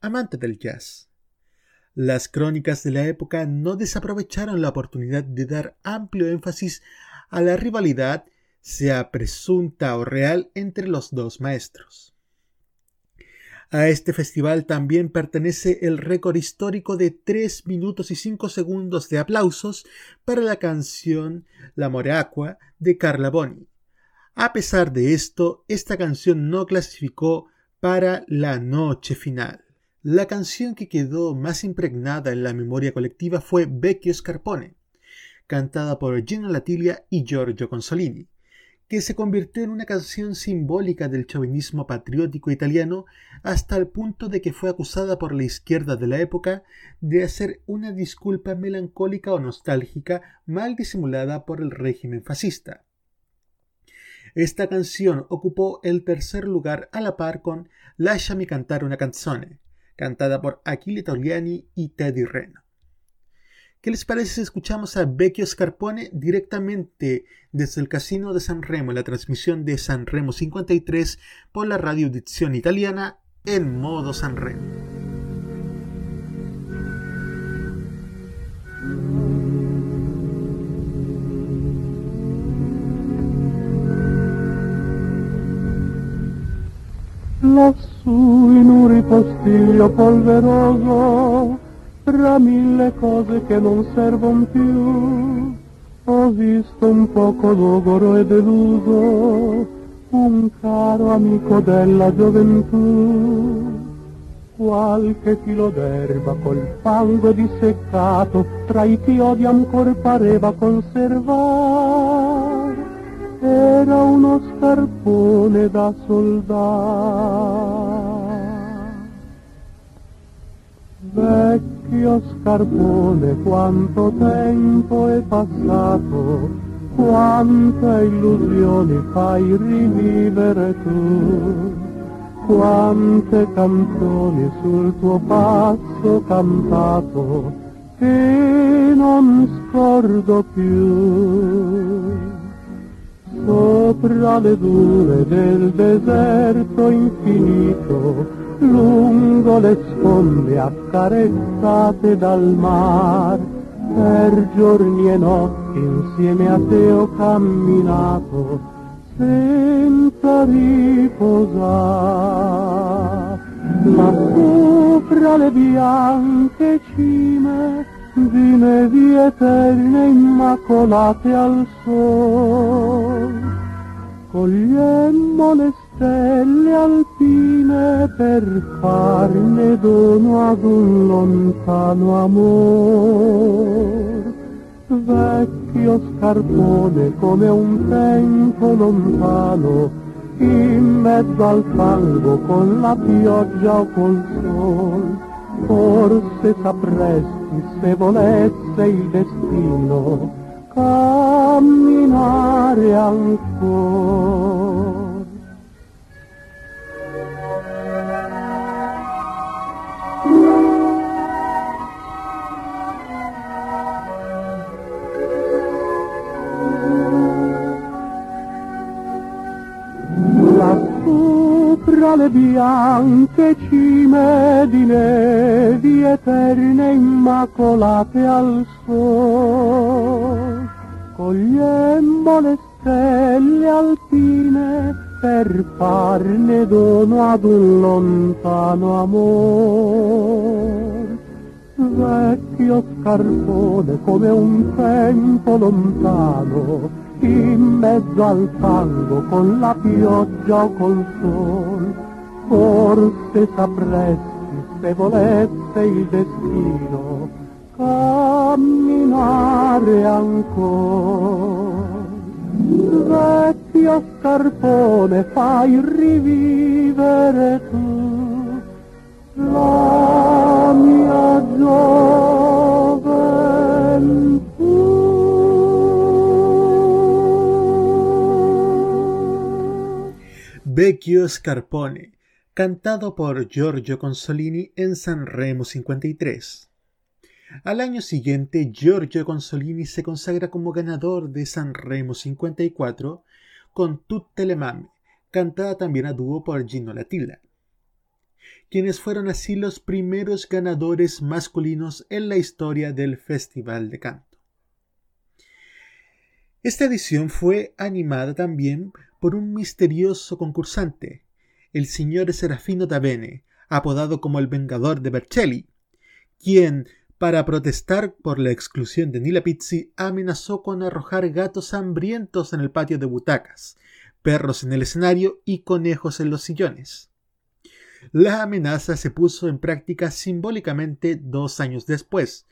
amante del jazz. Las crónicas de la época no desaprovecharon la oportunidad de dar amplio énfasis a la rivalidad, sea presunta o real, entre los dos maestros. A este festival también pertenece el récord histórico de 3 minutos y 5 segundos de aplausos para la canción L'amore acqua de Carla Boni. A pesar de esto, esta canción no clasificó para la noche final. La canción que quedó más impregnada en la memoria colectiva fue Vecchio Scarpone, cantada por Gino Latilla y Giorgio Consolini, que se convirtió en una canción simbólica del chauvinismo patriótico italiano hasta el punto de que fue acusada por la izquierda de la época de hacer una disculpa melancólica o nostálgica mal disimulada por el régimen fascista. Esta canción ocupó el tercer lugar a la par con Lasciami cantare una canzone, cantada por Achille Togliani y Teddy Reno. ¿Qué les parece si escuchamos a Vecchio Scarpone directamente desde el Casino de San Remo la transmisión de San Remo 53 por la radio edición italiana en modo San Remo? Lassù in un ripostiglio polveroso, tra mille cose che non servono più, ho visto un poco logoro e deluso, un caro amico della gioventù. Qualche filo d'erba col fango disseccato, tra i chiodi ancor pareva conservar era uno scarpone da soldare. Vecchio scarpone, quanto tempo è passato, quante illusioni fai rivivere tu, quante canzoni sul tuo passo cantato che non scordo più sopra le dune del deserto infinito, lungo le sponde accarezzate dal mar, per giorni e notti insieme a te ho camminato senza riposare. Ma sopra le bianche cime di eterne immacolate al sol. Cogliemmo le stelle alpine per farne dono ad un lontano amor. Vecchio scarpone come un tempo lontano, in mezzo al fango con la pioggia o col sol forse sapresti se volesse il destino camminare ancora. Bianche cime di nevi eterne immacolate al sol. Cogliemmo le stelle alpine per farne dono ad un lontano amor. Vecchio scarpone come un tempo lontano, in mezzo al fango con la pioggia o col sol. Forse sapresti se volesse il destino camminare ancora. Vecchio scarpone fai rivivere tu la mia gioventù. Vecchio Scarpone, cantado por Giorgio Consolini en Sanremo 53. Al año siguiente, Giorgio Consolini se consagra como ganador de Sanremo 54 con Tutte le Mame, cantada también a dúo por Gino Latilla, quienes fueron así los primeros ganadores masculinos en la historia del Festival de Canto. Esta edición fue animada también por un misterioso concursante, el señor Serafino Tabene, apodado como el Vengador de Vercelli, quien, para protestar por la exclusión de Nila Pizzi, amenazó con arrojar gatos hambrientos en el patio de butacas, perros en el escenario y conejos en los sillones. La amenaza se puso en práctica simbólicamente dos años después,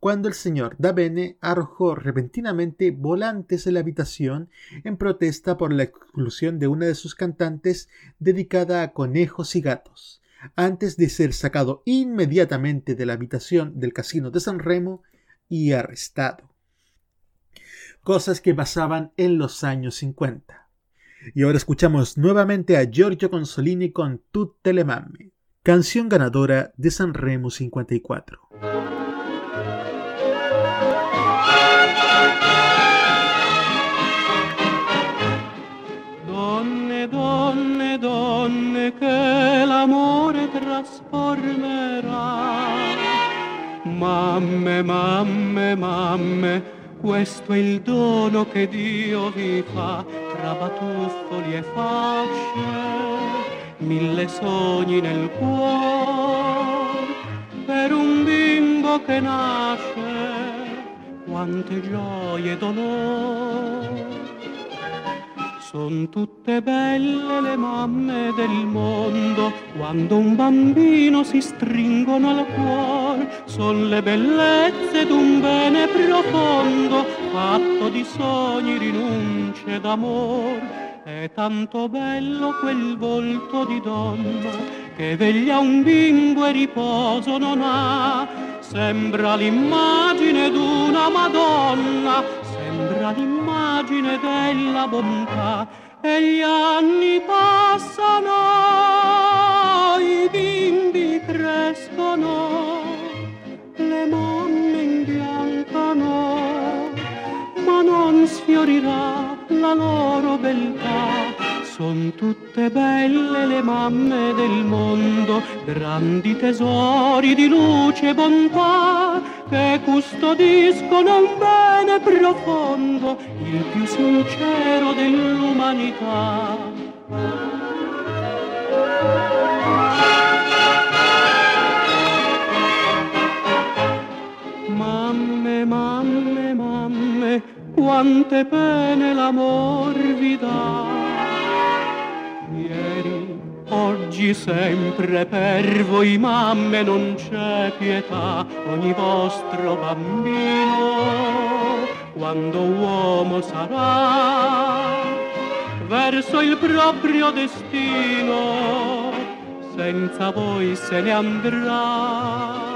cuando el señor Davene arrojó repentinamente volantes en la habitación en protesta por la exclusión de una de sus cantantes dedicada a conejos y gatos antes de ser sacado inmediatamente de la habitación del casino de San Remo y arrestado. Cosas que pasaban en los años 50. Y ahora escuchamos nuevamente a Giorgio Consolini con Tutte le mamme, canción ganadora de San Remo 54. Donne, donne, donne che l'amore trasformerà. Mamme, mamme, mamme, questo è il dono che Dio vi fa tra batuffoli e fasce, mille sogni nel cuore per un bimbo che nasce, quante gioie e dolori. Son tutte belle le mamme del mondo, quando un bambino si stringono al cuore, son le bellezze d'un bene profondo, fatto di sogni, rinunce d'amore. È tanto bello quel volto di donna che veglia un bimbo e riposo non ha. Sembra l'immagine d'una Madonna, sembra l'immagine della bontà. E gli anni passano, i bimbi crescono, le mamme imbiancano, ma non sfiorirà la loro beltà. Son tutte belle le mamme del mondo, grandi tesori di luce e bontà, che custodiscono un bene profondo, il più sincero dell'umanità. Tante pene l'amor vi dà. Ieri, oggi, sempre per voi mamme non c'è pietà, ogni vostro bambino, quando uomo sarà, verso il proprio destino, senza voi se ne andrà.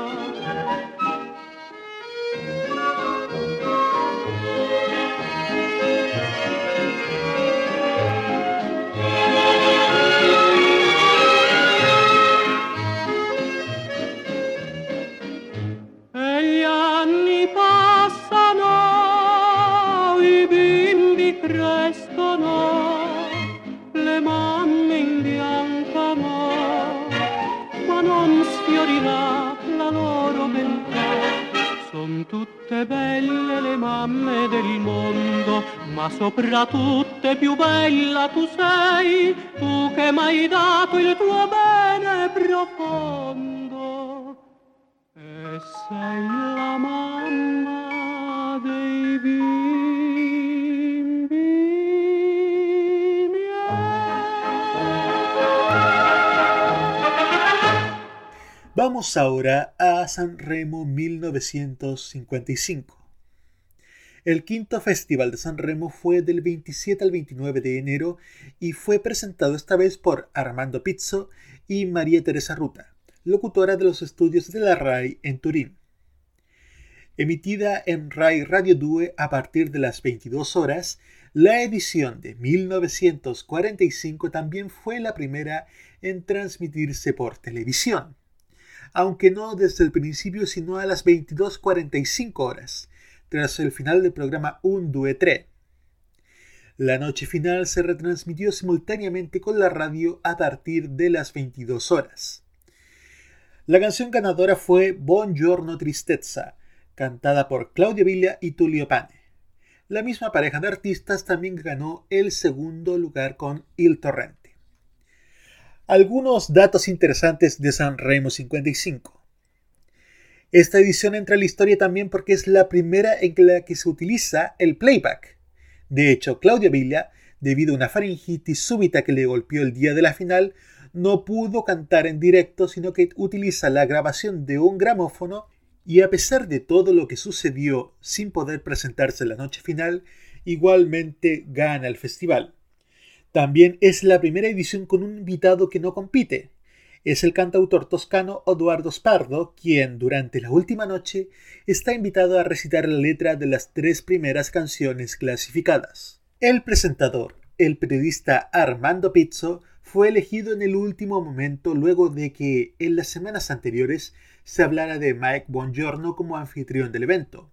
Tutte belle le mamme del mondo, ma soprattutto più bella tu sei, tu che m'hai dato il tuo bene profondo. E sei la mamma dei bimbi Vamos ahora a San Remo 1955. El quinto Festival de San Remo fue del 27 al 29 de enero y fue presentado esta vez por Armando Pizzo y María Teresa Ruta, locutora de los estudios de la RAI en Turín. Emitida en RAI Radio 2 a partir de las 22 horas, la edición de 1945 también fue la primera en transmitirse por televisión, aunque no desde el principio sino a las 22.45 horas, tras el final del programa Un Due Tre. La noche final se retransmitió simultáneamente con la radio a partir de las 22 horas. La canción ganadora fue Buongiorno Tristezza, cantada por Claudio Villa y Tullio Pane. La misma pareja de artistas también ganó el segundo lugar con Il Torrente. Algunos datos interesantes de San Remo 55. Esta edición entra en la historia también porque es la primera en la que se utiliza el playback. De hecho, Claudia Villa, debido a una faringitis súbita que le golpeó el día de la final, no pudo cantar en directo, sino que utiliza la grabación de un gramófono y a pesar de todo lo que sucedió sin poder presentarse en la noche final, igualmente gana el festival. También es la primera edición con un invitado que no compite. Es el cantautor toscano Eduardo Spardo, quien durante la última noche está invitado a recitar la letra de las tres primeras canciones clasificadas. El presentador, el periodista Armando Pizzo, fue elegido en el último momento luego de que en las semanas anteriores se hablara de Mike Buongiorno como anfitrión del evento.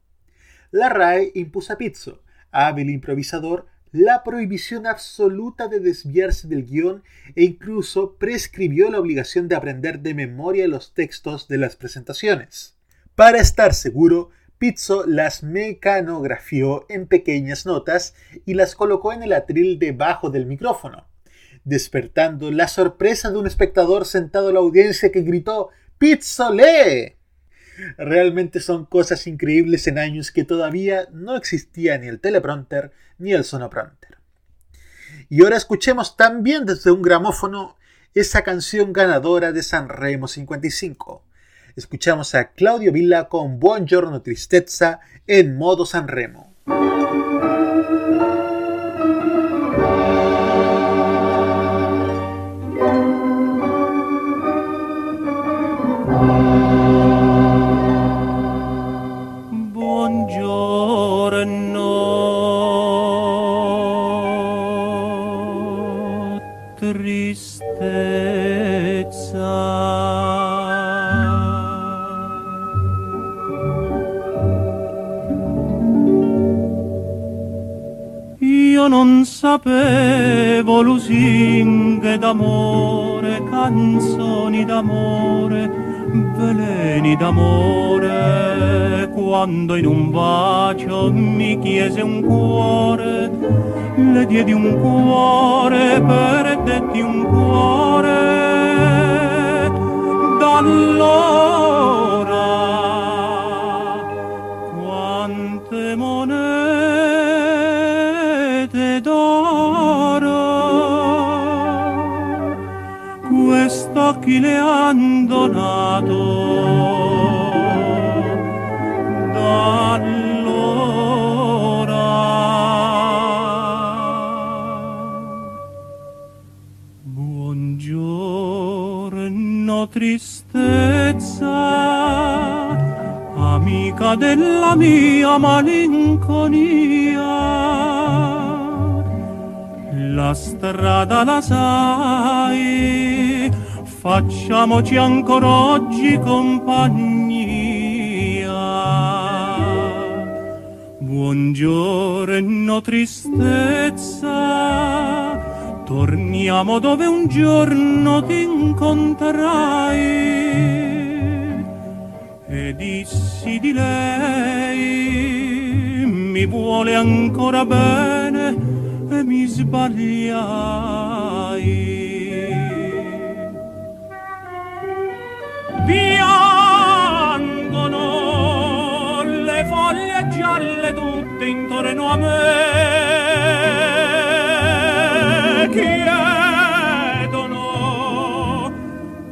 La RAE impuso a Pizzo, hábil improvisador, la prohibición absoluta de desviarse del guion e incluso prescribió la obligación de aprender de memoria los textos de las presentaciones. Para estar seguro, Pizzo las mecanografió en pequeñas notas y las colocó en el atril debajo del micrófono, despertando la sorpresa de un espectador sentado en la audiencia que gritó ¡Pizzo lee! Realmente son cosas increíbles en años que todavía no existía ni el teleprompter ni el sonoprompter. Y ahora escuchemos también desde un gramófono esa canción ganadora de San Remo 55. Escuchamos a Claudio Villa con Buongiorno Tristezza en modo San Remo. Sapevo lusinghe d'amore, canzoni d'amore, veleni d'amore, quando in un bacio mi chiese un cuore, le diedi un cuore, perdetti un cuore, da allora occhi le han donato. Da buongiorno tristezza, amica della mia malinconia la strada la sai, facciamoci ancora oggi compagnia. Buongiorno tristezza, torniamo dove un giorno ti incontrai. E dissi di lei, mi vuole ancora bene e mi sbagliai. Piangono le foglie gialle tutte intorno a me. Chiedono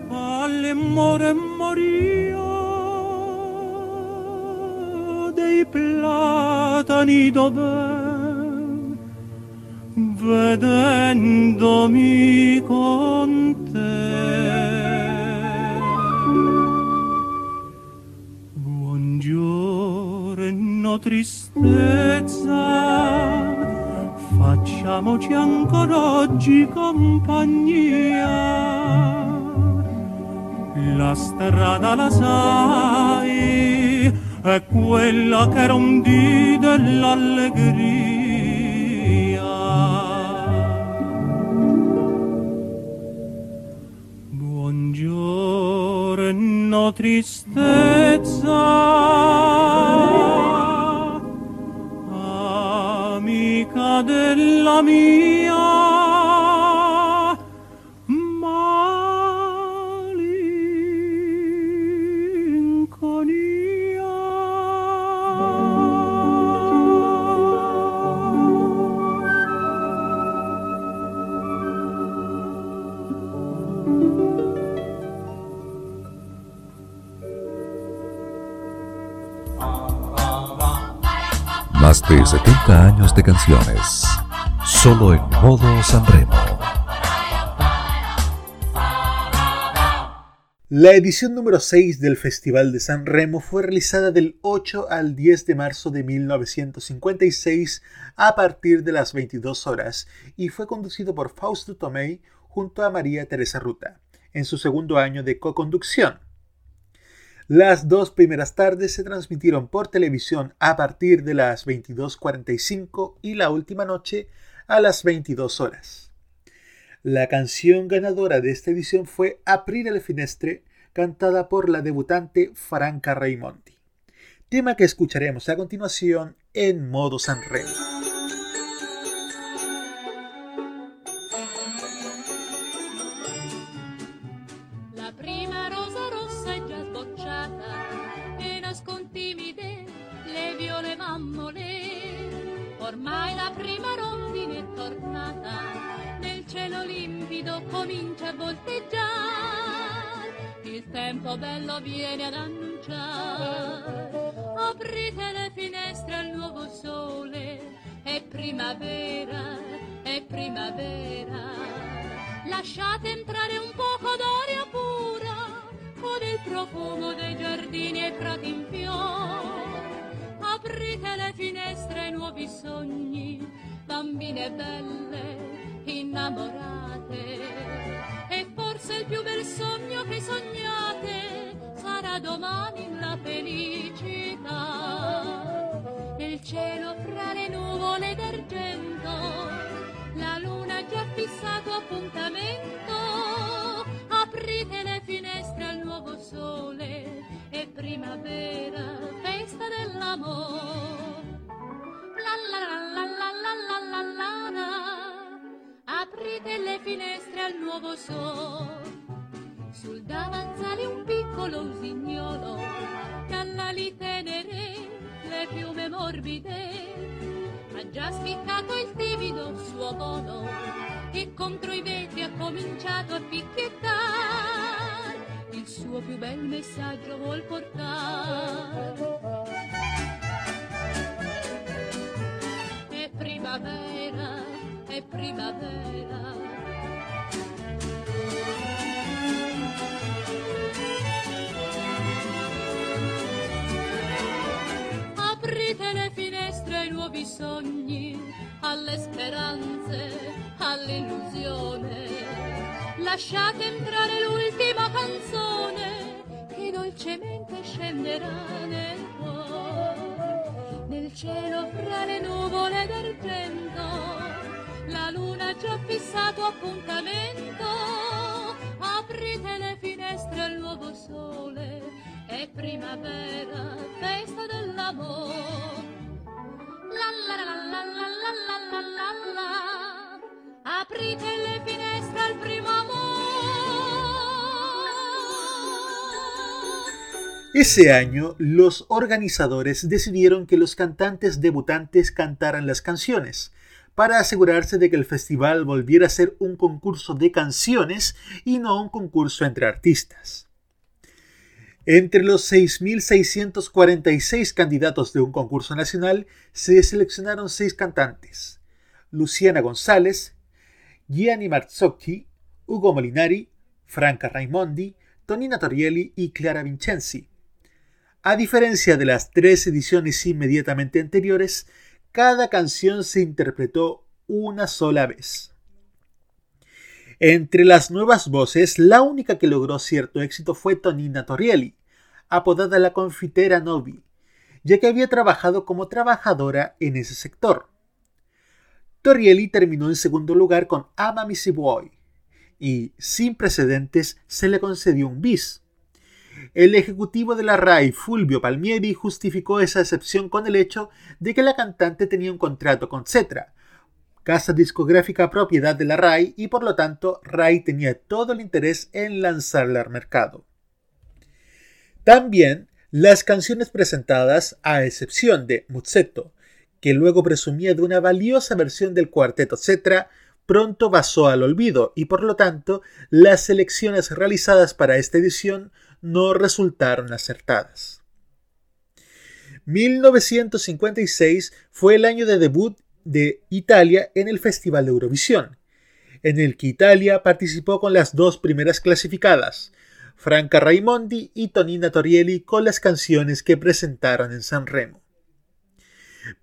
all'amore moria dei platani dove vedendomi con tristezza, facciamoci ancora oggi compagnia. La strada la sai, è quella che era un dì dell'allegria. Buongiorno tristezza, della mia de 70 años de canciones. Solo en modo Sanremo. La edición número 6 del Festival de San Remo fue realizada del 8 al 10 de marzo de 1956 a partir de las 22 horas y fue conducido por Fausto Tomei junto a María Teresa Ruta, en su segundo año de co-conducción. Las dos primeras tardes se transmitieron por televisión a partir de las 22.45 y la última noche a las 22 horas. La canción ganadora de esta edición fue Aprire le finestre, cantada por la debutante Franca Raimondi, tema que escucharemos a continuación en modo Sanremo. Comincia a volteggiare, il tempo bello viene ad annunciare. Aprite le finestre al nuovo sole, è primavera, è primavera. Lasciate entrare un poco d'aria pura, con il profumo dei giardini e prati in fiore aprite le finestre ai nuovi sogni, bambine belle, innamorate. E forse il più bel sogno che sognate sarà domani la felicità. Nel cielo fra le nuvole d'argento, la luna ha già fissato appuntamento. Aprite le finestre al nuovo sole, è primavera festa dell'amore. La la la la la la la la la Aprite le finestre al nuovo sole. Sul davanzale un piccolo usignolo che all'ali tenere le piume morbide ha già spiccato il timido suo volo e contro i vetri ha cominciato a picchiettare suo più bel messaggio vuol portare. È primavera, primavera. Aprite le finestre ai nuovi sogni, alle speranze, all'illusione. Lasciate entrare l'ultima canzone che dolcemente scenderà nel cuore. Nel cielo fra le nuvole d'argento, la luna ha già fissato appuntamento. Aprite le finestre al nuovo sole, è primavera, festa dell'amore. La la la la la la la la la la. Aprite le finestre al primo amor. Ese año, los organizadores decidieron que los cantantes debutantes cantaran las canciones, para asegurarse de que el festival volviera a ser un concurso de canciones y no un concurso entre artistas. Entre los 6.646 candidatos de un concurso nacional se seleccionaron seis cantantes: Luciana González, Gianni Marzocchi, Ugo Molinari, Franca Raimondi, Tonina Torielli y Clara Vincenzi. A diferencia de las tres ediciones inmediatamente anteriores, cada canción se interpretó una sola vez. Entre las nuevas voces, la única que logró cierto éxito fue Tonina Torielli, apodada la confitera Novi, ya que había trabajado como trabajadora en ese sector. Torielli terminó en segundo lugar con Ama Missy Boy, y, sin precedentes, se le concedió un bis. El ejecutivo de la RAI, Fulvio Palmieri, justificó esa excepción con el hecho de que la cantante tenía un contrato con Cetra, casa discográfica propiedad de la RAI, y por lo tanto RAI tenía todo el interés en lanzarla al mercado. También las canciones presentadas, a excepción de Muzzetto, que luego presumía de una valiosa versión del cuarteto Cetra, pronto pasó al olvido y por lo tanto las selecciones realizadas para esta edición no resultaron acertadas. 1956 fue el año de debut de Italia en el Festival de Eurovisión, en el que Italia participó con las dos primeras clasificadas, Franca Raimondi y Tonina Torielli con las canciones que presentaron en San Remo.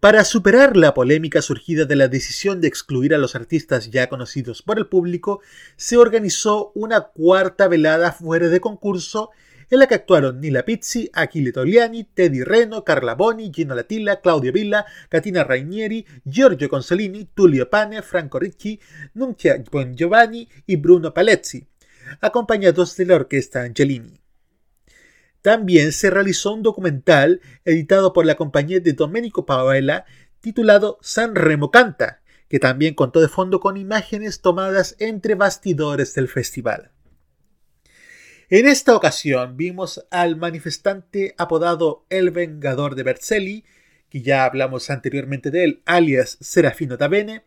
Para superar la polémica surgida de la decisión de excluir a los artistas ya conocidos por el público, se organizó una cuarta velada fuera de concurso en la que actuaron Nila Pizzi, Achille Togliani, Teddy Reno, Carla Boni, Gino Latilla, Claudio Villa, Catina Rainieri, Giorgio Consolini, Tullio Pane, Franco Ricci, Nunzia Giovanni y Bruno Palezzi, acompañados de la orquesta Angelini. También se realizó un documental editado por la compañía de Domenico Paola titulado San Remo Canta, que también contó de fondo con imágenes tomadas entre bastidores del festival. En esta ocasión vimos al manifestante apodado El Vengador de Vercelli, que ya hablamos anteriormente de él, alias Serafino Tabene,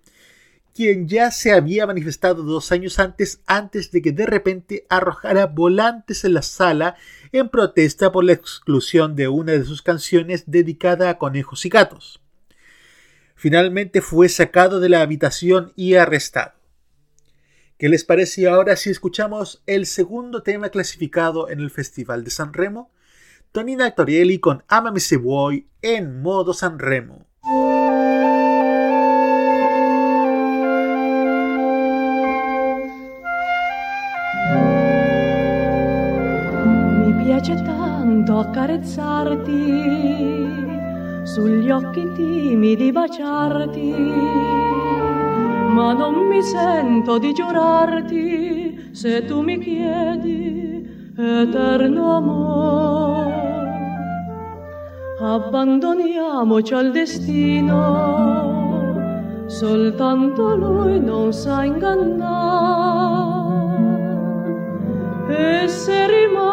quien ya se había manifestado dos años antes, antes de que de repente arrojara volantes en la sala en protesta por la exclusión de una de sus canciones dedicada a conejos y gatos. Finalmente fue sacado de la habitación y arrestado. ¿Qué les parece ahora si escuchamos el segundo tema clasificado en el Festival de San Remo? Tonina Torielli con Amame se vuoi en modo San Remo. Mi piace tanto accarezzarti, sugli occhi timidi baciarti, ma non mi sento di giurarti se tu mi chiedi eterno amore. Abbandoniamoci al destino, soltanto lui non sa ingannare. E se rimango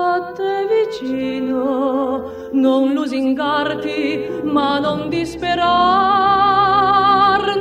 a te vicino, non lusingarti, ma non disperar,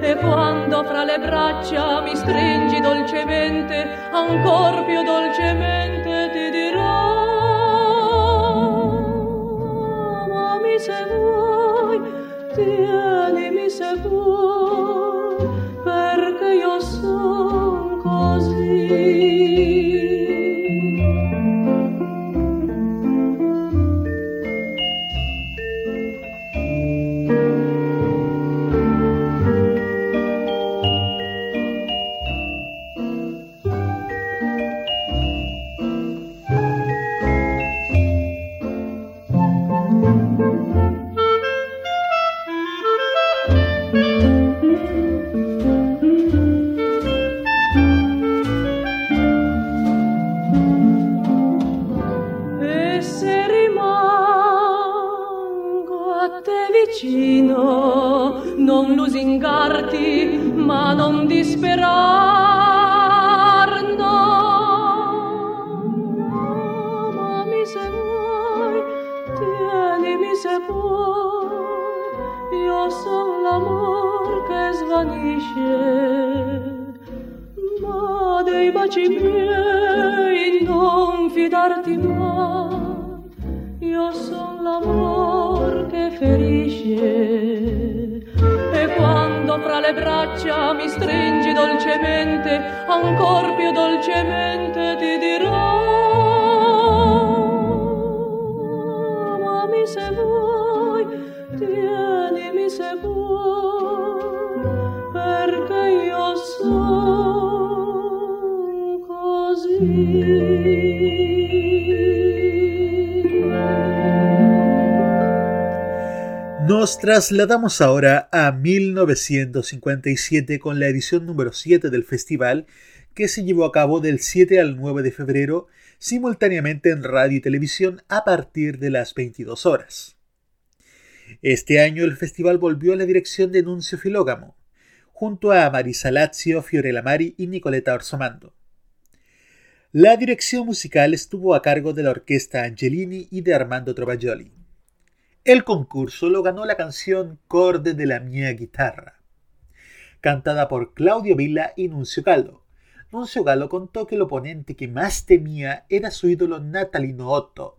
E quando fra le braccia mi stringi dolcemente, ancor più dolcemente ti dirò. Amami se vuoi, tienimi se vuoi, perché io son così. Trasladamos ahora a 1957 con la edición número 7 del festival que se llevó a cabo del 7 al 9 de febrero simultáneamente en radio y televisión a partir de las 22 horas. Este año el festival volvió a la dirección de Nuncio Filógamo, junto a Marisa Lazio, Fiorella Mari y Nicoleta Orsomando. La dirección musical estuvo a cargo de la orquesta Angelini y de Armando Trovagioli. El concurso lo ganó la canción Corde de la mia guitarra, cantada por Claudio Villa y Nuncio Gallo. Nuncio Gallo contó que el oponente que más temía era su ídolo Natalino Otto,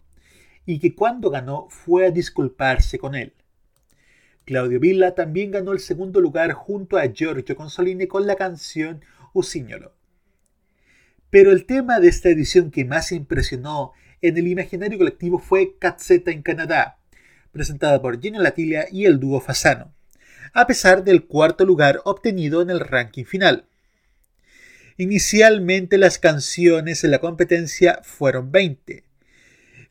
y que cuando ganó fue a disculparse con él. Claudio Villa también ganó el segundo lugar junto a Giorgio Consolini con la canción Usignolo. Pero el tema de esta edición que más impresionó en el imaginario colectivo fue Cazzetta en Canadá, presentada por Gina Latilia y el dúo Fasano, a pesar del cuarto lugar obtenido en el ranking final. Inicialmente las canciones en la competencia fueron 20,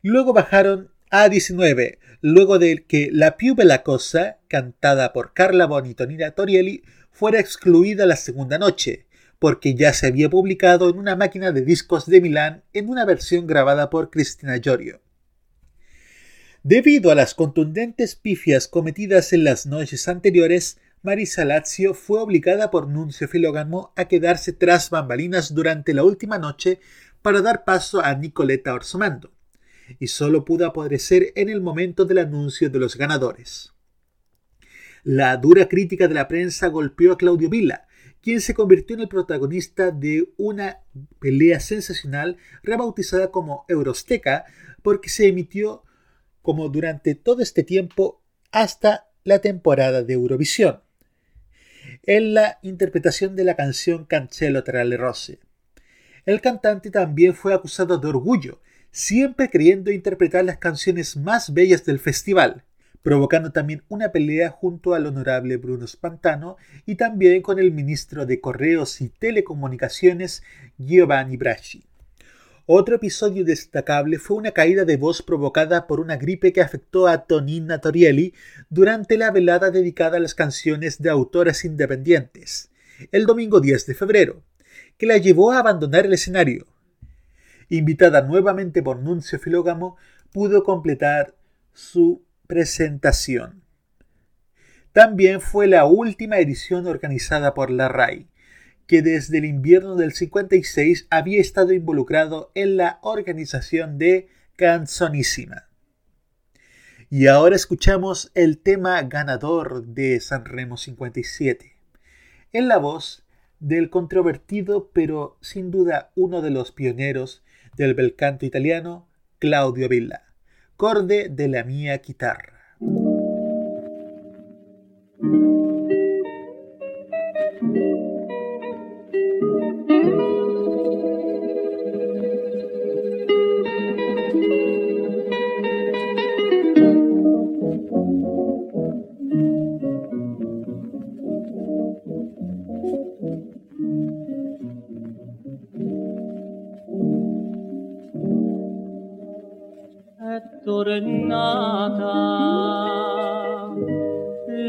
luego bajaron a 19, luego de que La più bella cosa, cantada por Carla Boni y Tonina Torielli, fuera excluida la segunda noche, porque ya se había publicado en una máquina de discos de Milán en una versión grabada por Cristina Giorgio. Debido a las contundentes pifias cometidas en las noches anteriores, Marisa Lazio fue obligada por Nuncio Filógamo a quedarse tras bambalinas durante la última noche para dar paso a Nicoleta Orsomando, y solo pudo aparecer en el momento del anuncio de los ganadores. La dura crítica de la prensa golpeó a Claudio Villa, quien se convirtió en el protagonista de una pelea sensacional rebautizada como Eurosteca porque se emitió como durante todo este tiempo hasta la temporada de Eurovisión, en la interpretación de la canción Cancello tra le rose. El cantante también fue acusado de orgullo, siempre creyendo interpretar las canciones más bellas del festival, provocando también una pelea junto al honorable Bruno Spantano y también con el ministro de Correos y Telecomunicaciones Giovanni Bracci. Otro episodio destacable fue una caída de voz provocada por una gripe que afectó a Tonina Torielli durante la velada dedicada a las canciones de autoras independientes, el domingo 10 de febrero, que la llevó a abandonar el escenario. Invitada nuevamente por Nuncio Filógamo, pudo completar su presentación. También fue la última edición organizada por la RAI, que desde el invierno del 56 había estado involucrado en la organización de Canzonissima. Y ahora escuchamos el tema ganador de San Remo 57, en la voz del controvertido pero sin duda uno de los pioneros del bel canto italiano, Claudio Villa, corde de la mía guitarra. Tornata.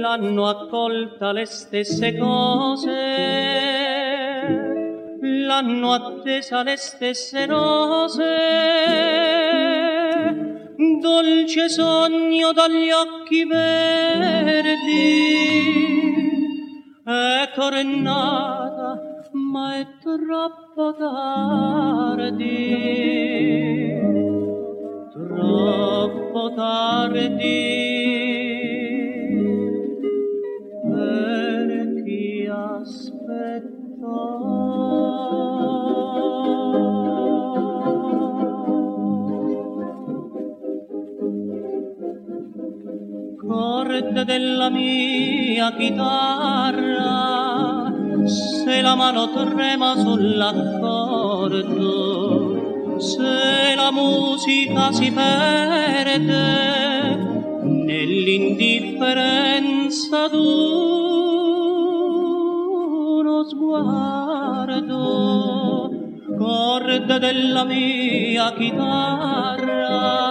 L'hanno accolta le stesse cose l'hanno attesa le stesse rose. Dolce sogno dagli occhi verdi. È tornata ma è troppo tardi. Troppo tardi. Per chi Corde della mia chitarra, se la mano trema sull'accordo, se la musica si perde nell'indifferenza d'uno sguardo, corde della mia chitarra,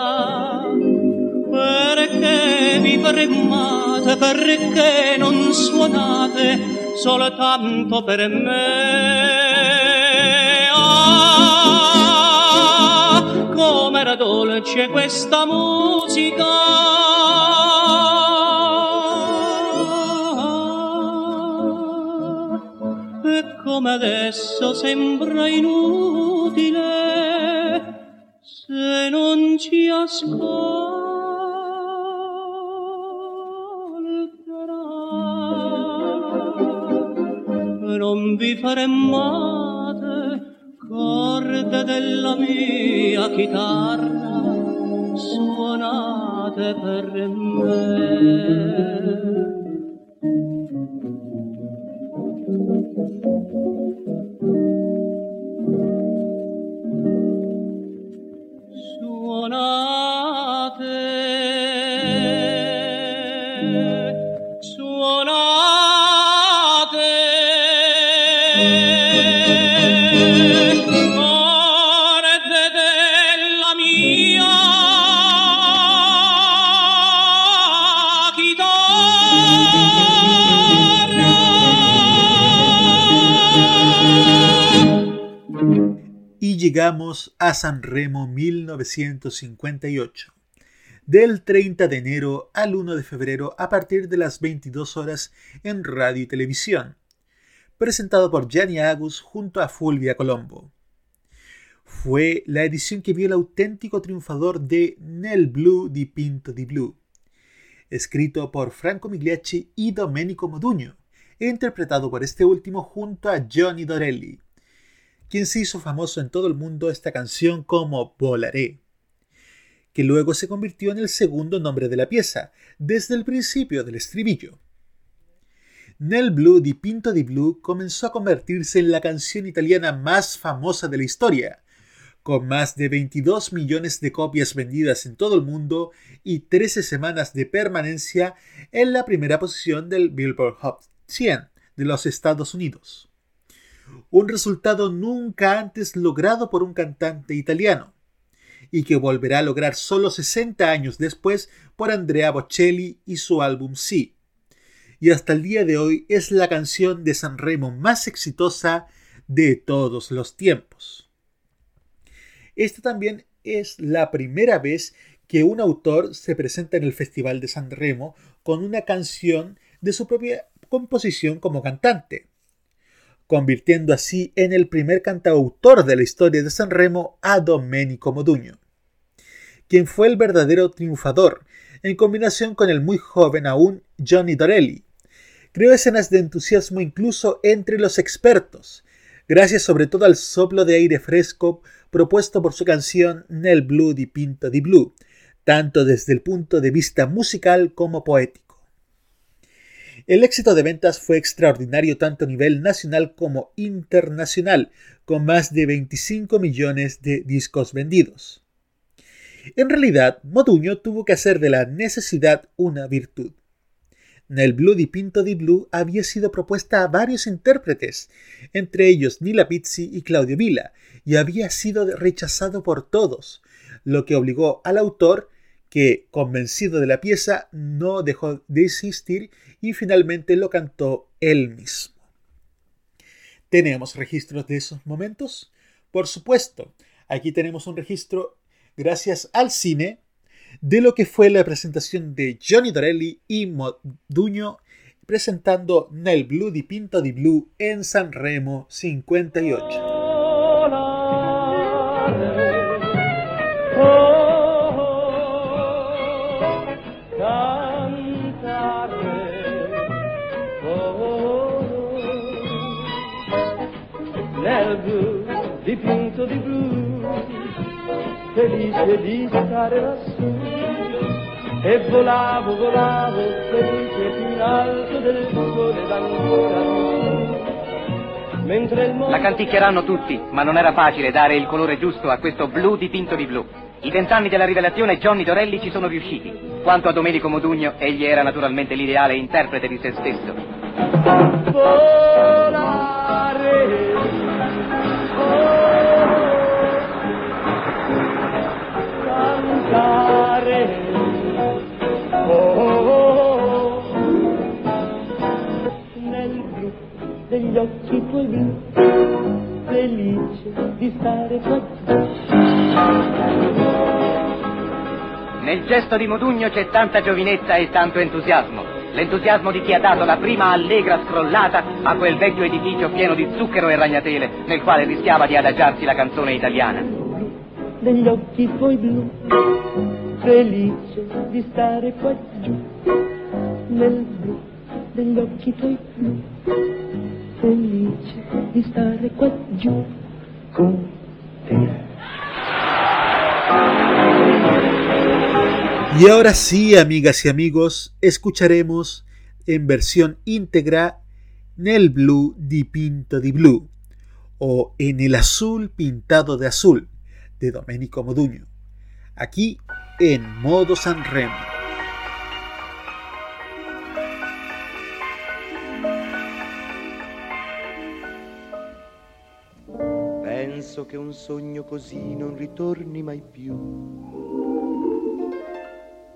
fermate, perché non suonate soltanto per me? Ah, com'era dolce questa musica! E come adesso sembra inutile se non ci ascolterà. Fermate, corde della mia chitarra, suonate per me. Llegamos a San Remo 1958. Del 30 de enero al 1 de febrero a partir de las 22 horas en radio y televisión. Presentado por Gianni Agus junto a Fulvia Colombo. Fue la edición que vio el auténtico triunfador de Nel Blue di Pinto di Blue, escrito por Franco Migliacci y Domenico Modugno, e interpretado por este último junto a Johnny Dorelli, quien se hizo famoso en todo el mundo esta canción como Volaré, que luego se convirtió en el segundo nombre de la pieza, desde el principio del estribillo. Nel Blue di Pinto di Blue comenzó a convertirse en la canción italiana más famosa de la historia, con más de 22 millones de copias vendidas en todo el mundo y 13 semanas de permanencia en la primera posición del Billboard Hot 100 de los Estados Unidos. Un resultado nunca antes logrado por un cantante italiano, y que volverá a lograr solo 60 años después por Andrea Bocelli y su álbum Sí. Y hasta el día de hoy es la canción de San Remo más exitosa de todos los tiempos. Esta también es la primera vez que un autor se presenta en el Festival de San Remo con una canción de su propia composición como cantante, convirtiendo así en el primer cantautor de la historia de San Remo a Domenico Modugno, quien fue el verdadero triunfador, en combinación con el muy joven aún Johnny Dorelli. Creó escenas de entusiasmo incluso entre los expertos, gracias sobre todo al soplo de aire fresco propuesto por su canción Nel Blue di Pinto di Blue, tanto desde el punto de vista musical como poético. El éxito de ventas fue extraordinario tanto a nivel nacional como internacional, con más de 25 millones de discos vendidos. En realidad, Moduño tuvo que hacer de la necesidad una virtud. Nel Blue di Pinto di Blue había sido propuesta a varios intérpretes, entre ellos Nila Pizzi y Claudio Vila, y había sido rechazado por todos, lo que obligó al autor, que, convencido de la pieza, no dejó de insistir y finalmente lo cantó él mismo. ¿Tenemos registros de esos momentos? Por supuesto, aquí tenemos un registro gracias al cine de lo que fue la presentación de Johnny Dorelli y Moduño presentando Nel Blue di Pinto di Blue en San Remo 58. Dipinto di blu felice di stare lassù e volavo, volavo felice più in alto del sole mondo... La canticchieranno tutti, ma non era facile dare il colore giusto a questo blu dipinto di blu. I vent'anni della rivelazione Johnny Dorelli ci sono riusciti. Quanto a Domenico Modugno, egli era naturalmente l'ideale interprete di se stesso. Volare, degli stare qua. Nel gesto di Modugno c'è tanta giovinezza e tanto entusiasmo. L'entusiasmo di chi ha dato la prima allegra scrollata a quel vecchio edificio pieno di zucchero e ragnatele nel quale rischiava di adagiarsi la canzone italiana. Degli occhi tuoi blu, felice di stare qua giù, nel blu degli occhi tuoi blu felice di stare qua giù con te. Y ahora sí, amigas y amigos, escucharemos en versión íntegra Nel Blue di Pinto di Blue o En el azul pintado de azul de Domenico Moduño, aquí en modo San Remo. penso che un sogno così non ritorni mai più.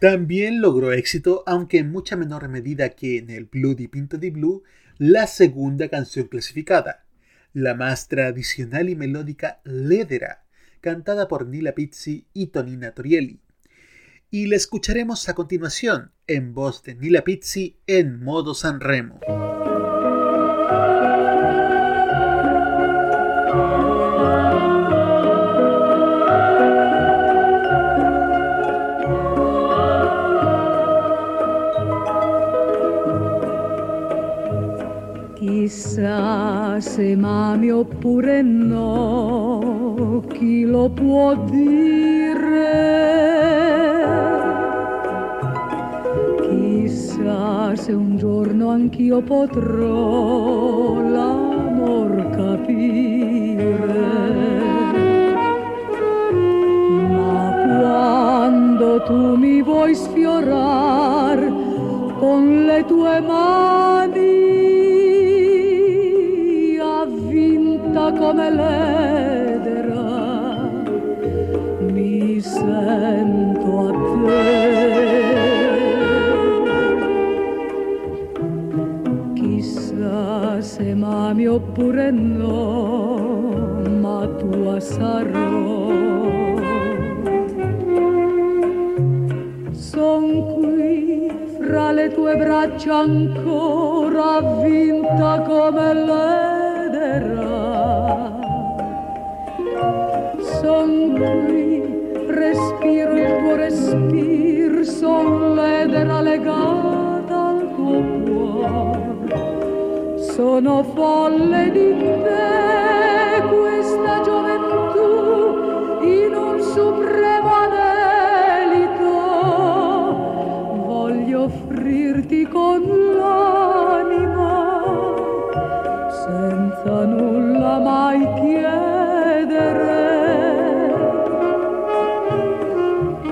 También logró éxito, aunque en mucha menor medida que en el Blue di Pinto di Blue, la segunda canción clasificada, la más tradicional y melódica Ledera, cantada por Nila Pizzi y Tonina Torielli. Y la escucharemos a continuación en voz de Nila Pizzi en modo Sanremo. Chissà se mami oppure no, chi lo può dire? Chissà se un giorno anch'io potrò l'amor capire. Ma quando tu mi vuoi sfiorar con le tue mani avvinta come l'edera mi sento a te se mami oppure no ma tua sarò son qui fra le tue braccia ancora avvinta come l'edera. Son qui, respiro il tuo respiro, son Sono folle di te questa gioventù in un supremo anelito voglio offrirti con l'anima senza nulla mai chiedere.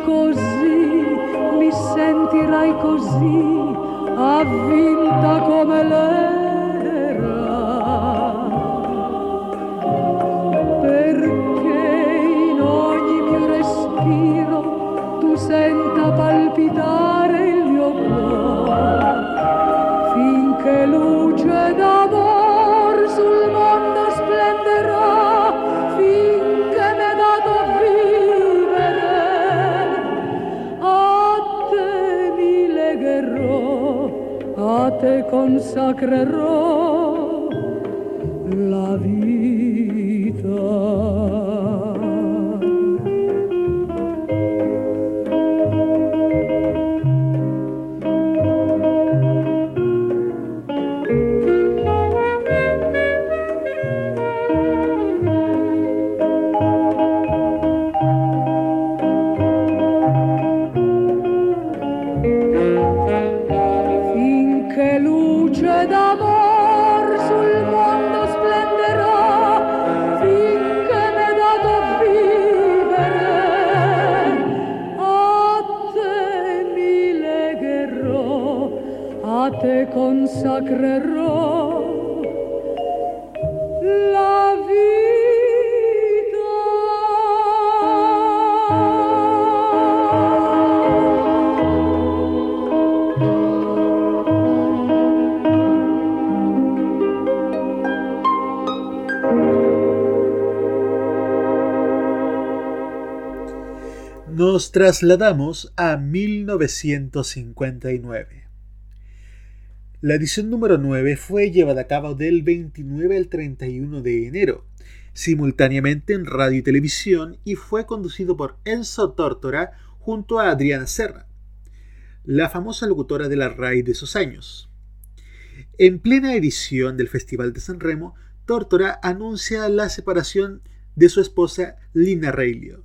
Così mi sentirai così avvinta come l'era consacrerò trasladamos a 1959. La edición número 9 fue llevada a cabo del 29 al 31 de enero, simultáneamente en radio y televisión y fue conducido por Enzo Tórtora junto a Adriana Serra, la famosa locutora de la RAI de esos años. En plena edición del Festival de San Remo, Tórtora anuncia la separación de su esposa Lina Reilio.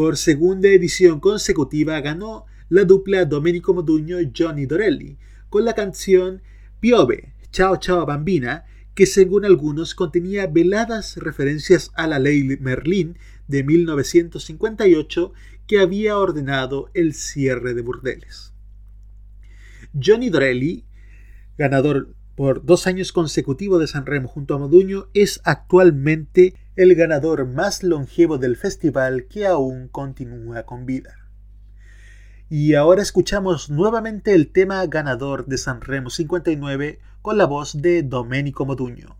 Por segunda edición consecutiva ganó la dupla Domenico Modugno-Johnny Dorelli, con la canción Piove, Ciao Ciao Bambina, que según algunos contenía veladas referencias a la ley Merlín de 1958 que había ordenado el cierre de burdeles. Johnny Dorelli, ganador por dos años consecutivos de San Remo junto a Moduño, es actualmente el ganador más longevo del festival que aún continúa con vida. Y ahora escuchamos nuevamente el tema ganador de San Remo 59 con la voz de Domenico Moduño.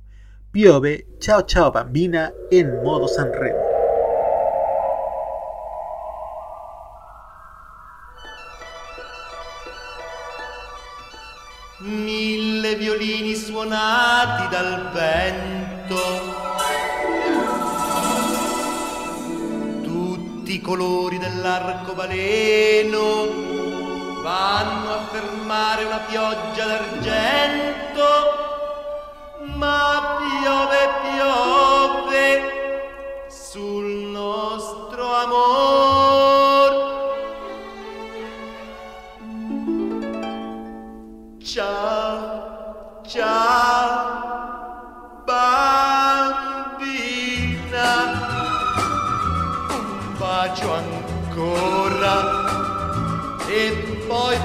Piove, Ciao Ciao Bambina en modo San Remo. Violini suonati dal vento. Tutti i colori dell'arcobaleno vanno a fermare una pioggia d'argento,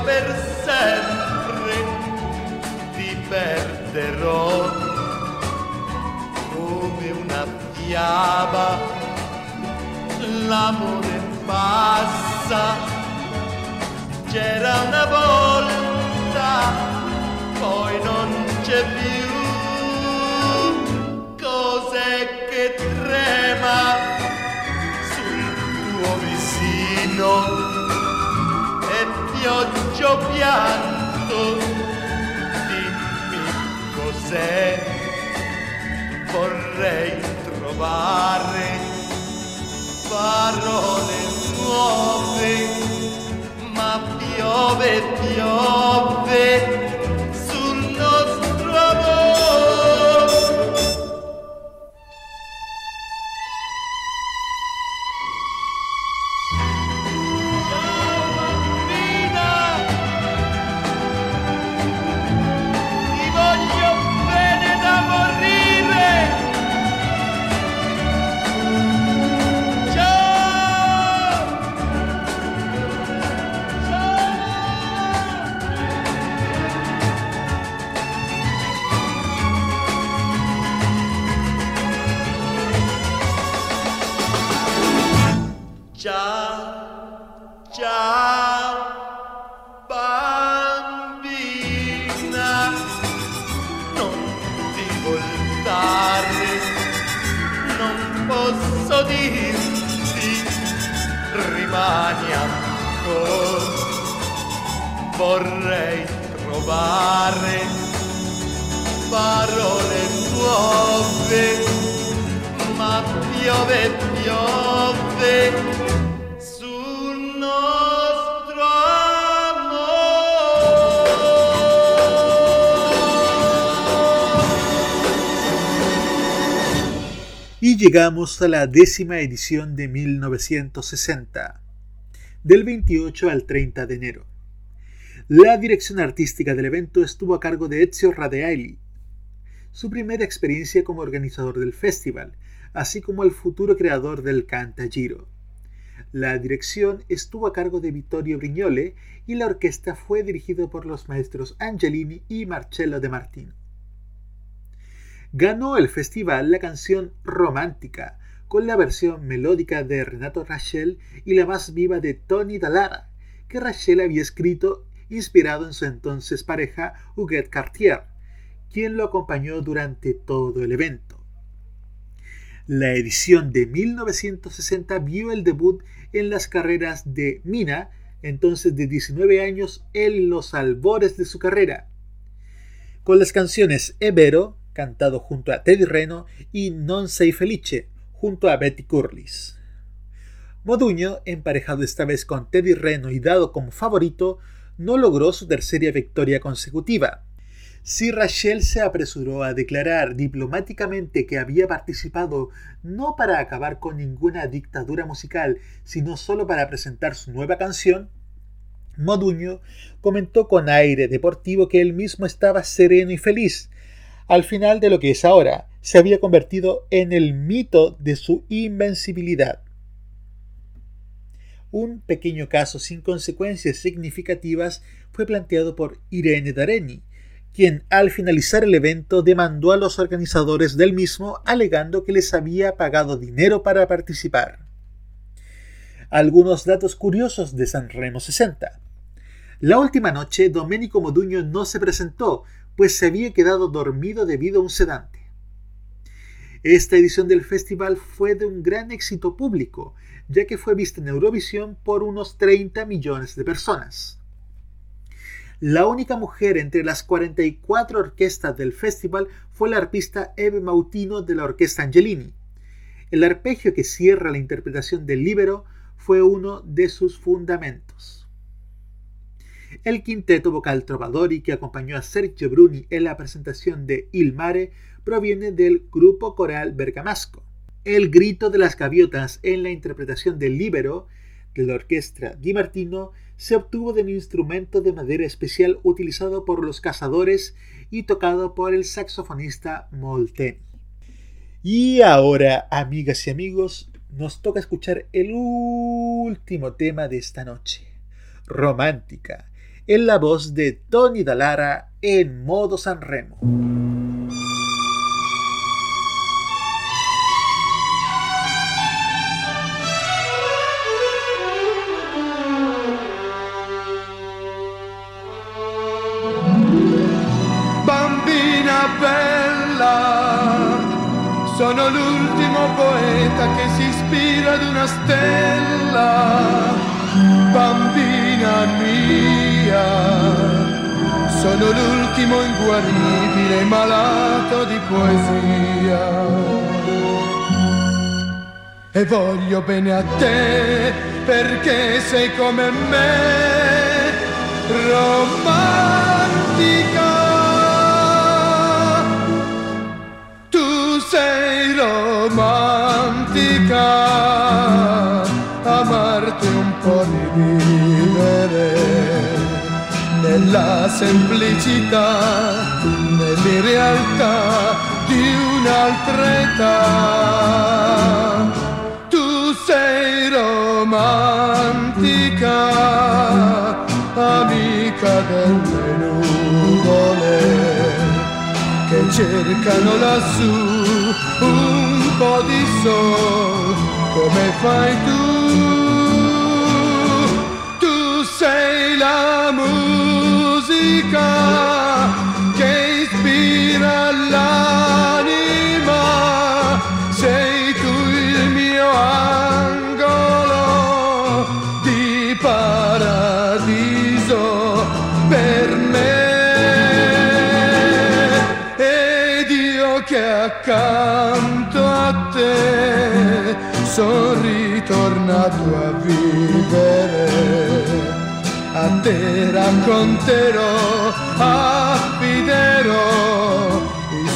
per sempre ti perderò. Come una fiaba l'amore passa. C'era una volta poi non c'è più. Cos'è che trema tuo vicino? e pioggia pianto, dimmi cos'è, vorrei trovare parole nuove, ma piove, piove llegamos a la décima edición de 1960, del 28 al 30 de enero. La dirección artística del evento estuvo a cargo de Ezio Radeaili, su primera experiencia como organizador del festival, así como el futuro creador del Canta Giro. La dirección estuvo a cargo de Vittorio Brignole y la orquesta fue dirigida por los maestros Angelini y Marcello De Martino. Ganó el festival la canción Romántica, con la versión melódica de Renato Rachel y la más viva de Tony Dallara, que Rachel había escrito inspirado en su entonces pareja Huguette Cartier, quien lo acompañó durante todo el evento. La edición de 1960 vio el debut en las carreras de Mina, entonces de 19 años, en los albores de su carrera, con las canciones Evero, cantado junto a Teddy Reno, y Non sei felice, junto a Betty Curlis. Moduño, emparejado esta vez con Teddy Reno y dado como favorito, no logró su tercera victoria consecutiva. Si Rachel se apresuró a declarar diplomáticamente que había participado no para acabar con ninguna dictadura musical, sino solo para presentar su nueva canción, Moduño comentó con aire deportivo que él mismo estaba sereno y feliz, al final de lo que es ahora, se había convertido en el mito de su invencibilidad. Un pequeño caso sin consecuencias significativas fue planteado por Irene Dareni, quien al finalizar el evento demandó a los organizadores del mismo alegando que les había pagado dinero para participar. Algunos datos curiosos de San Remo 60. La última noche, Domenico Moduño no se presentó, pues se había quedado dormido debido a un sedante. Esta edición del festival fue de un gran éxito público, ya que fue vista en Eurovisión por unos 30 millones de personas. La única mujer entre las 44 orquestas del festival fue la arpista Eve Mautino de la orquesta Angelini. El arpegio que cierra la interpretación del Libero fue uno de sus fundamentos. El quinteto vocal Trovadori que acompañó a Sergio Bruni en la presentación de Il Mare proviene del grupo coral Bergamasco. El grito de las gaviotas en la interpretación del Libero de la orquesta Di Martino se obtuvo de un instrumento de madera especial utilizado por los cazadores y tocado por el saxofonista Molteni. Y ahora, amigas y amigos, nos toca escuchar el último tema de esta noche, Romántica, en la voz de Tony Dallara en modo San Remo. Bambina bella, sono l'ultimo poeta che si ispira ad una stella. Bambina mia, sono l'ultimo inguaribile malato di poesia. E voglio bene a te perché sei come me, romantica. Tu sei romantica, nella semplicità, nell'irrealtà di un'altra età. Tu sei romantica, amica delle nuvole che cercano lassù un po' di sol come fai tu. Tu sei la musica che ispira l'anima, sei tu il mio angolo di paradiso per me. Ed io che accanto a te sono ritornato a a te racconterò affiderò i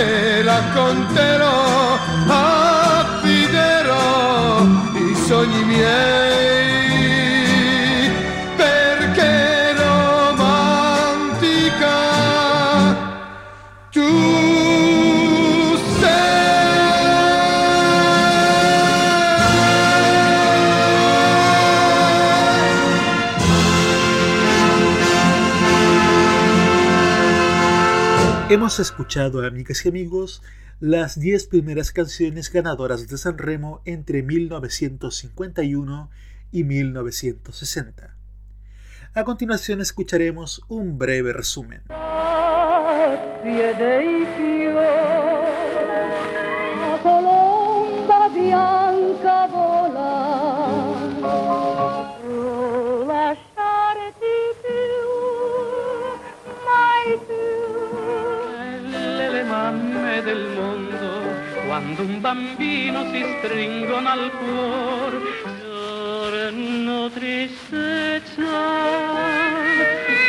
te racconterò, affiderò Hemos escuchado, amigas y amigos, las 10 primeras canciones ganadoras de San Remo entre 1951 y 1960. A continuación escucharemos un breve resumen. Quando un bambino si stringono al cuore, giorno tristezza,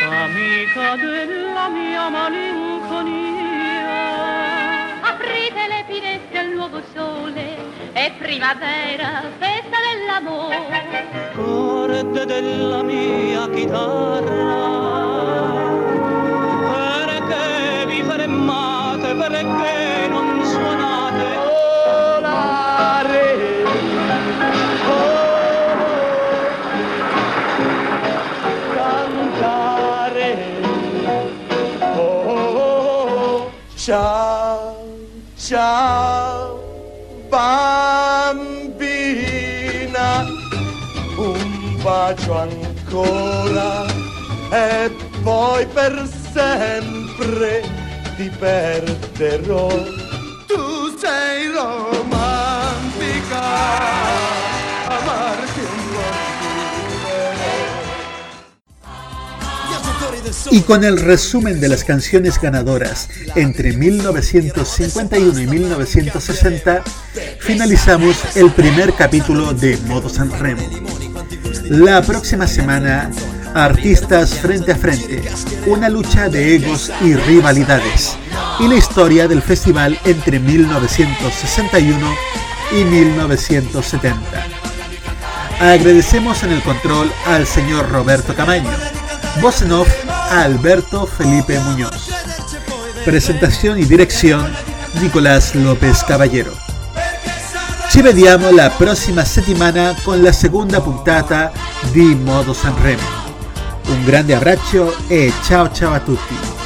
amica della mia malinconia. Aprite le finestre al nuovo sole, è primavera, festa dell'amore. Corde della mia chitarra, perché vi fermate, perché Ciao, ciao, bambina, un bacio ancora. E poi per sempre ti perderò. Tu sei romantica, Y con el resumen de las canciones ganadoras entre 1951 y 1960, finalizamos el primer capítulo de Modo San Remo. La próxima semana, artistas frente a frente, una lucha de egos y rivalidades, y la historia del festival entre 1961 y 1970. Agradecemos en el control al señor Roberto Camaño. Voz en off Alberto Felipe Muñoz. Presentación y dirección Nicolás López Caballero. Ci vediamo la prossima settimana con la seconda puntata di Modo Sanremo. Un grande abbraccio e ciao ciao a tutti.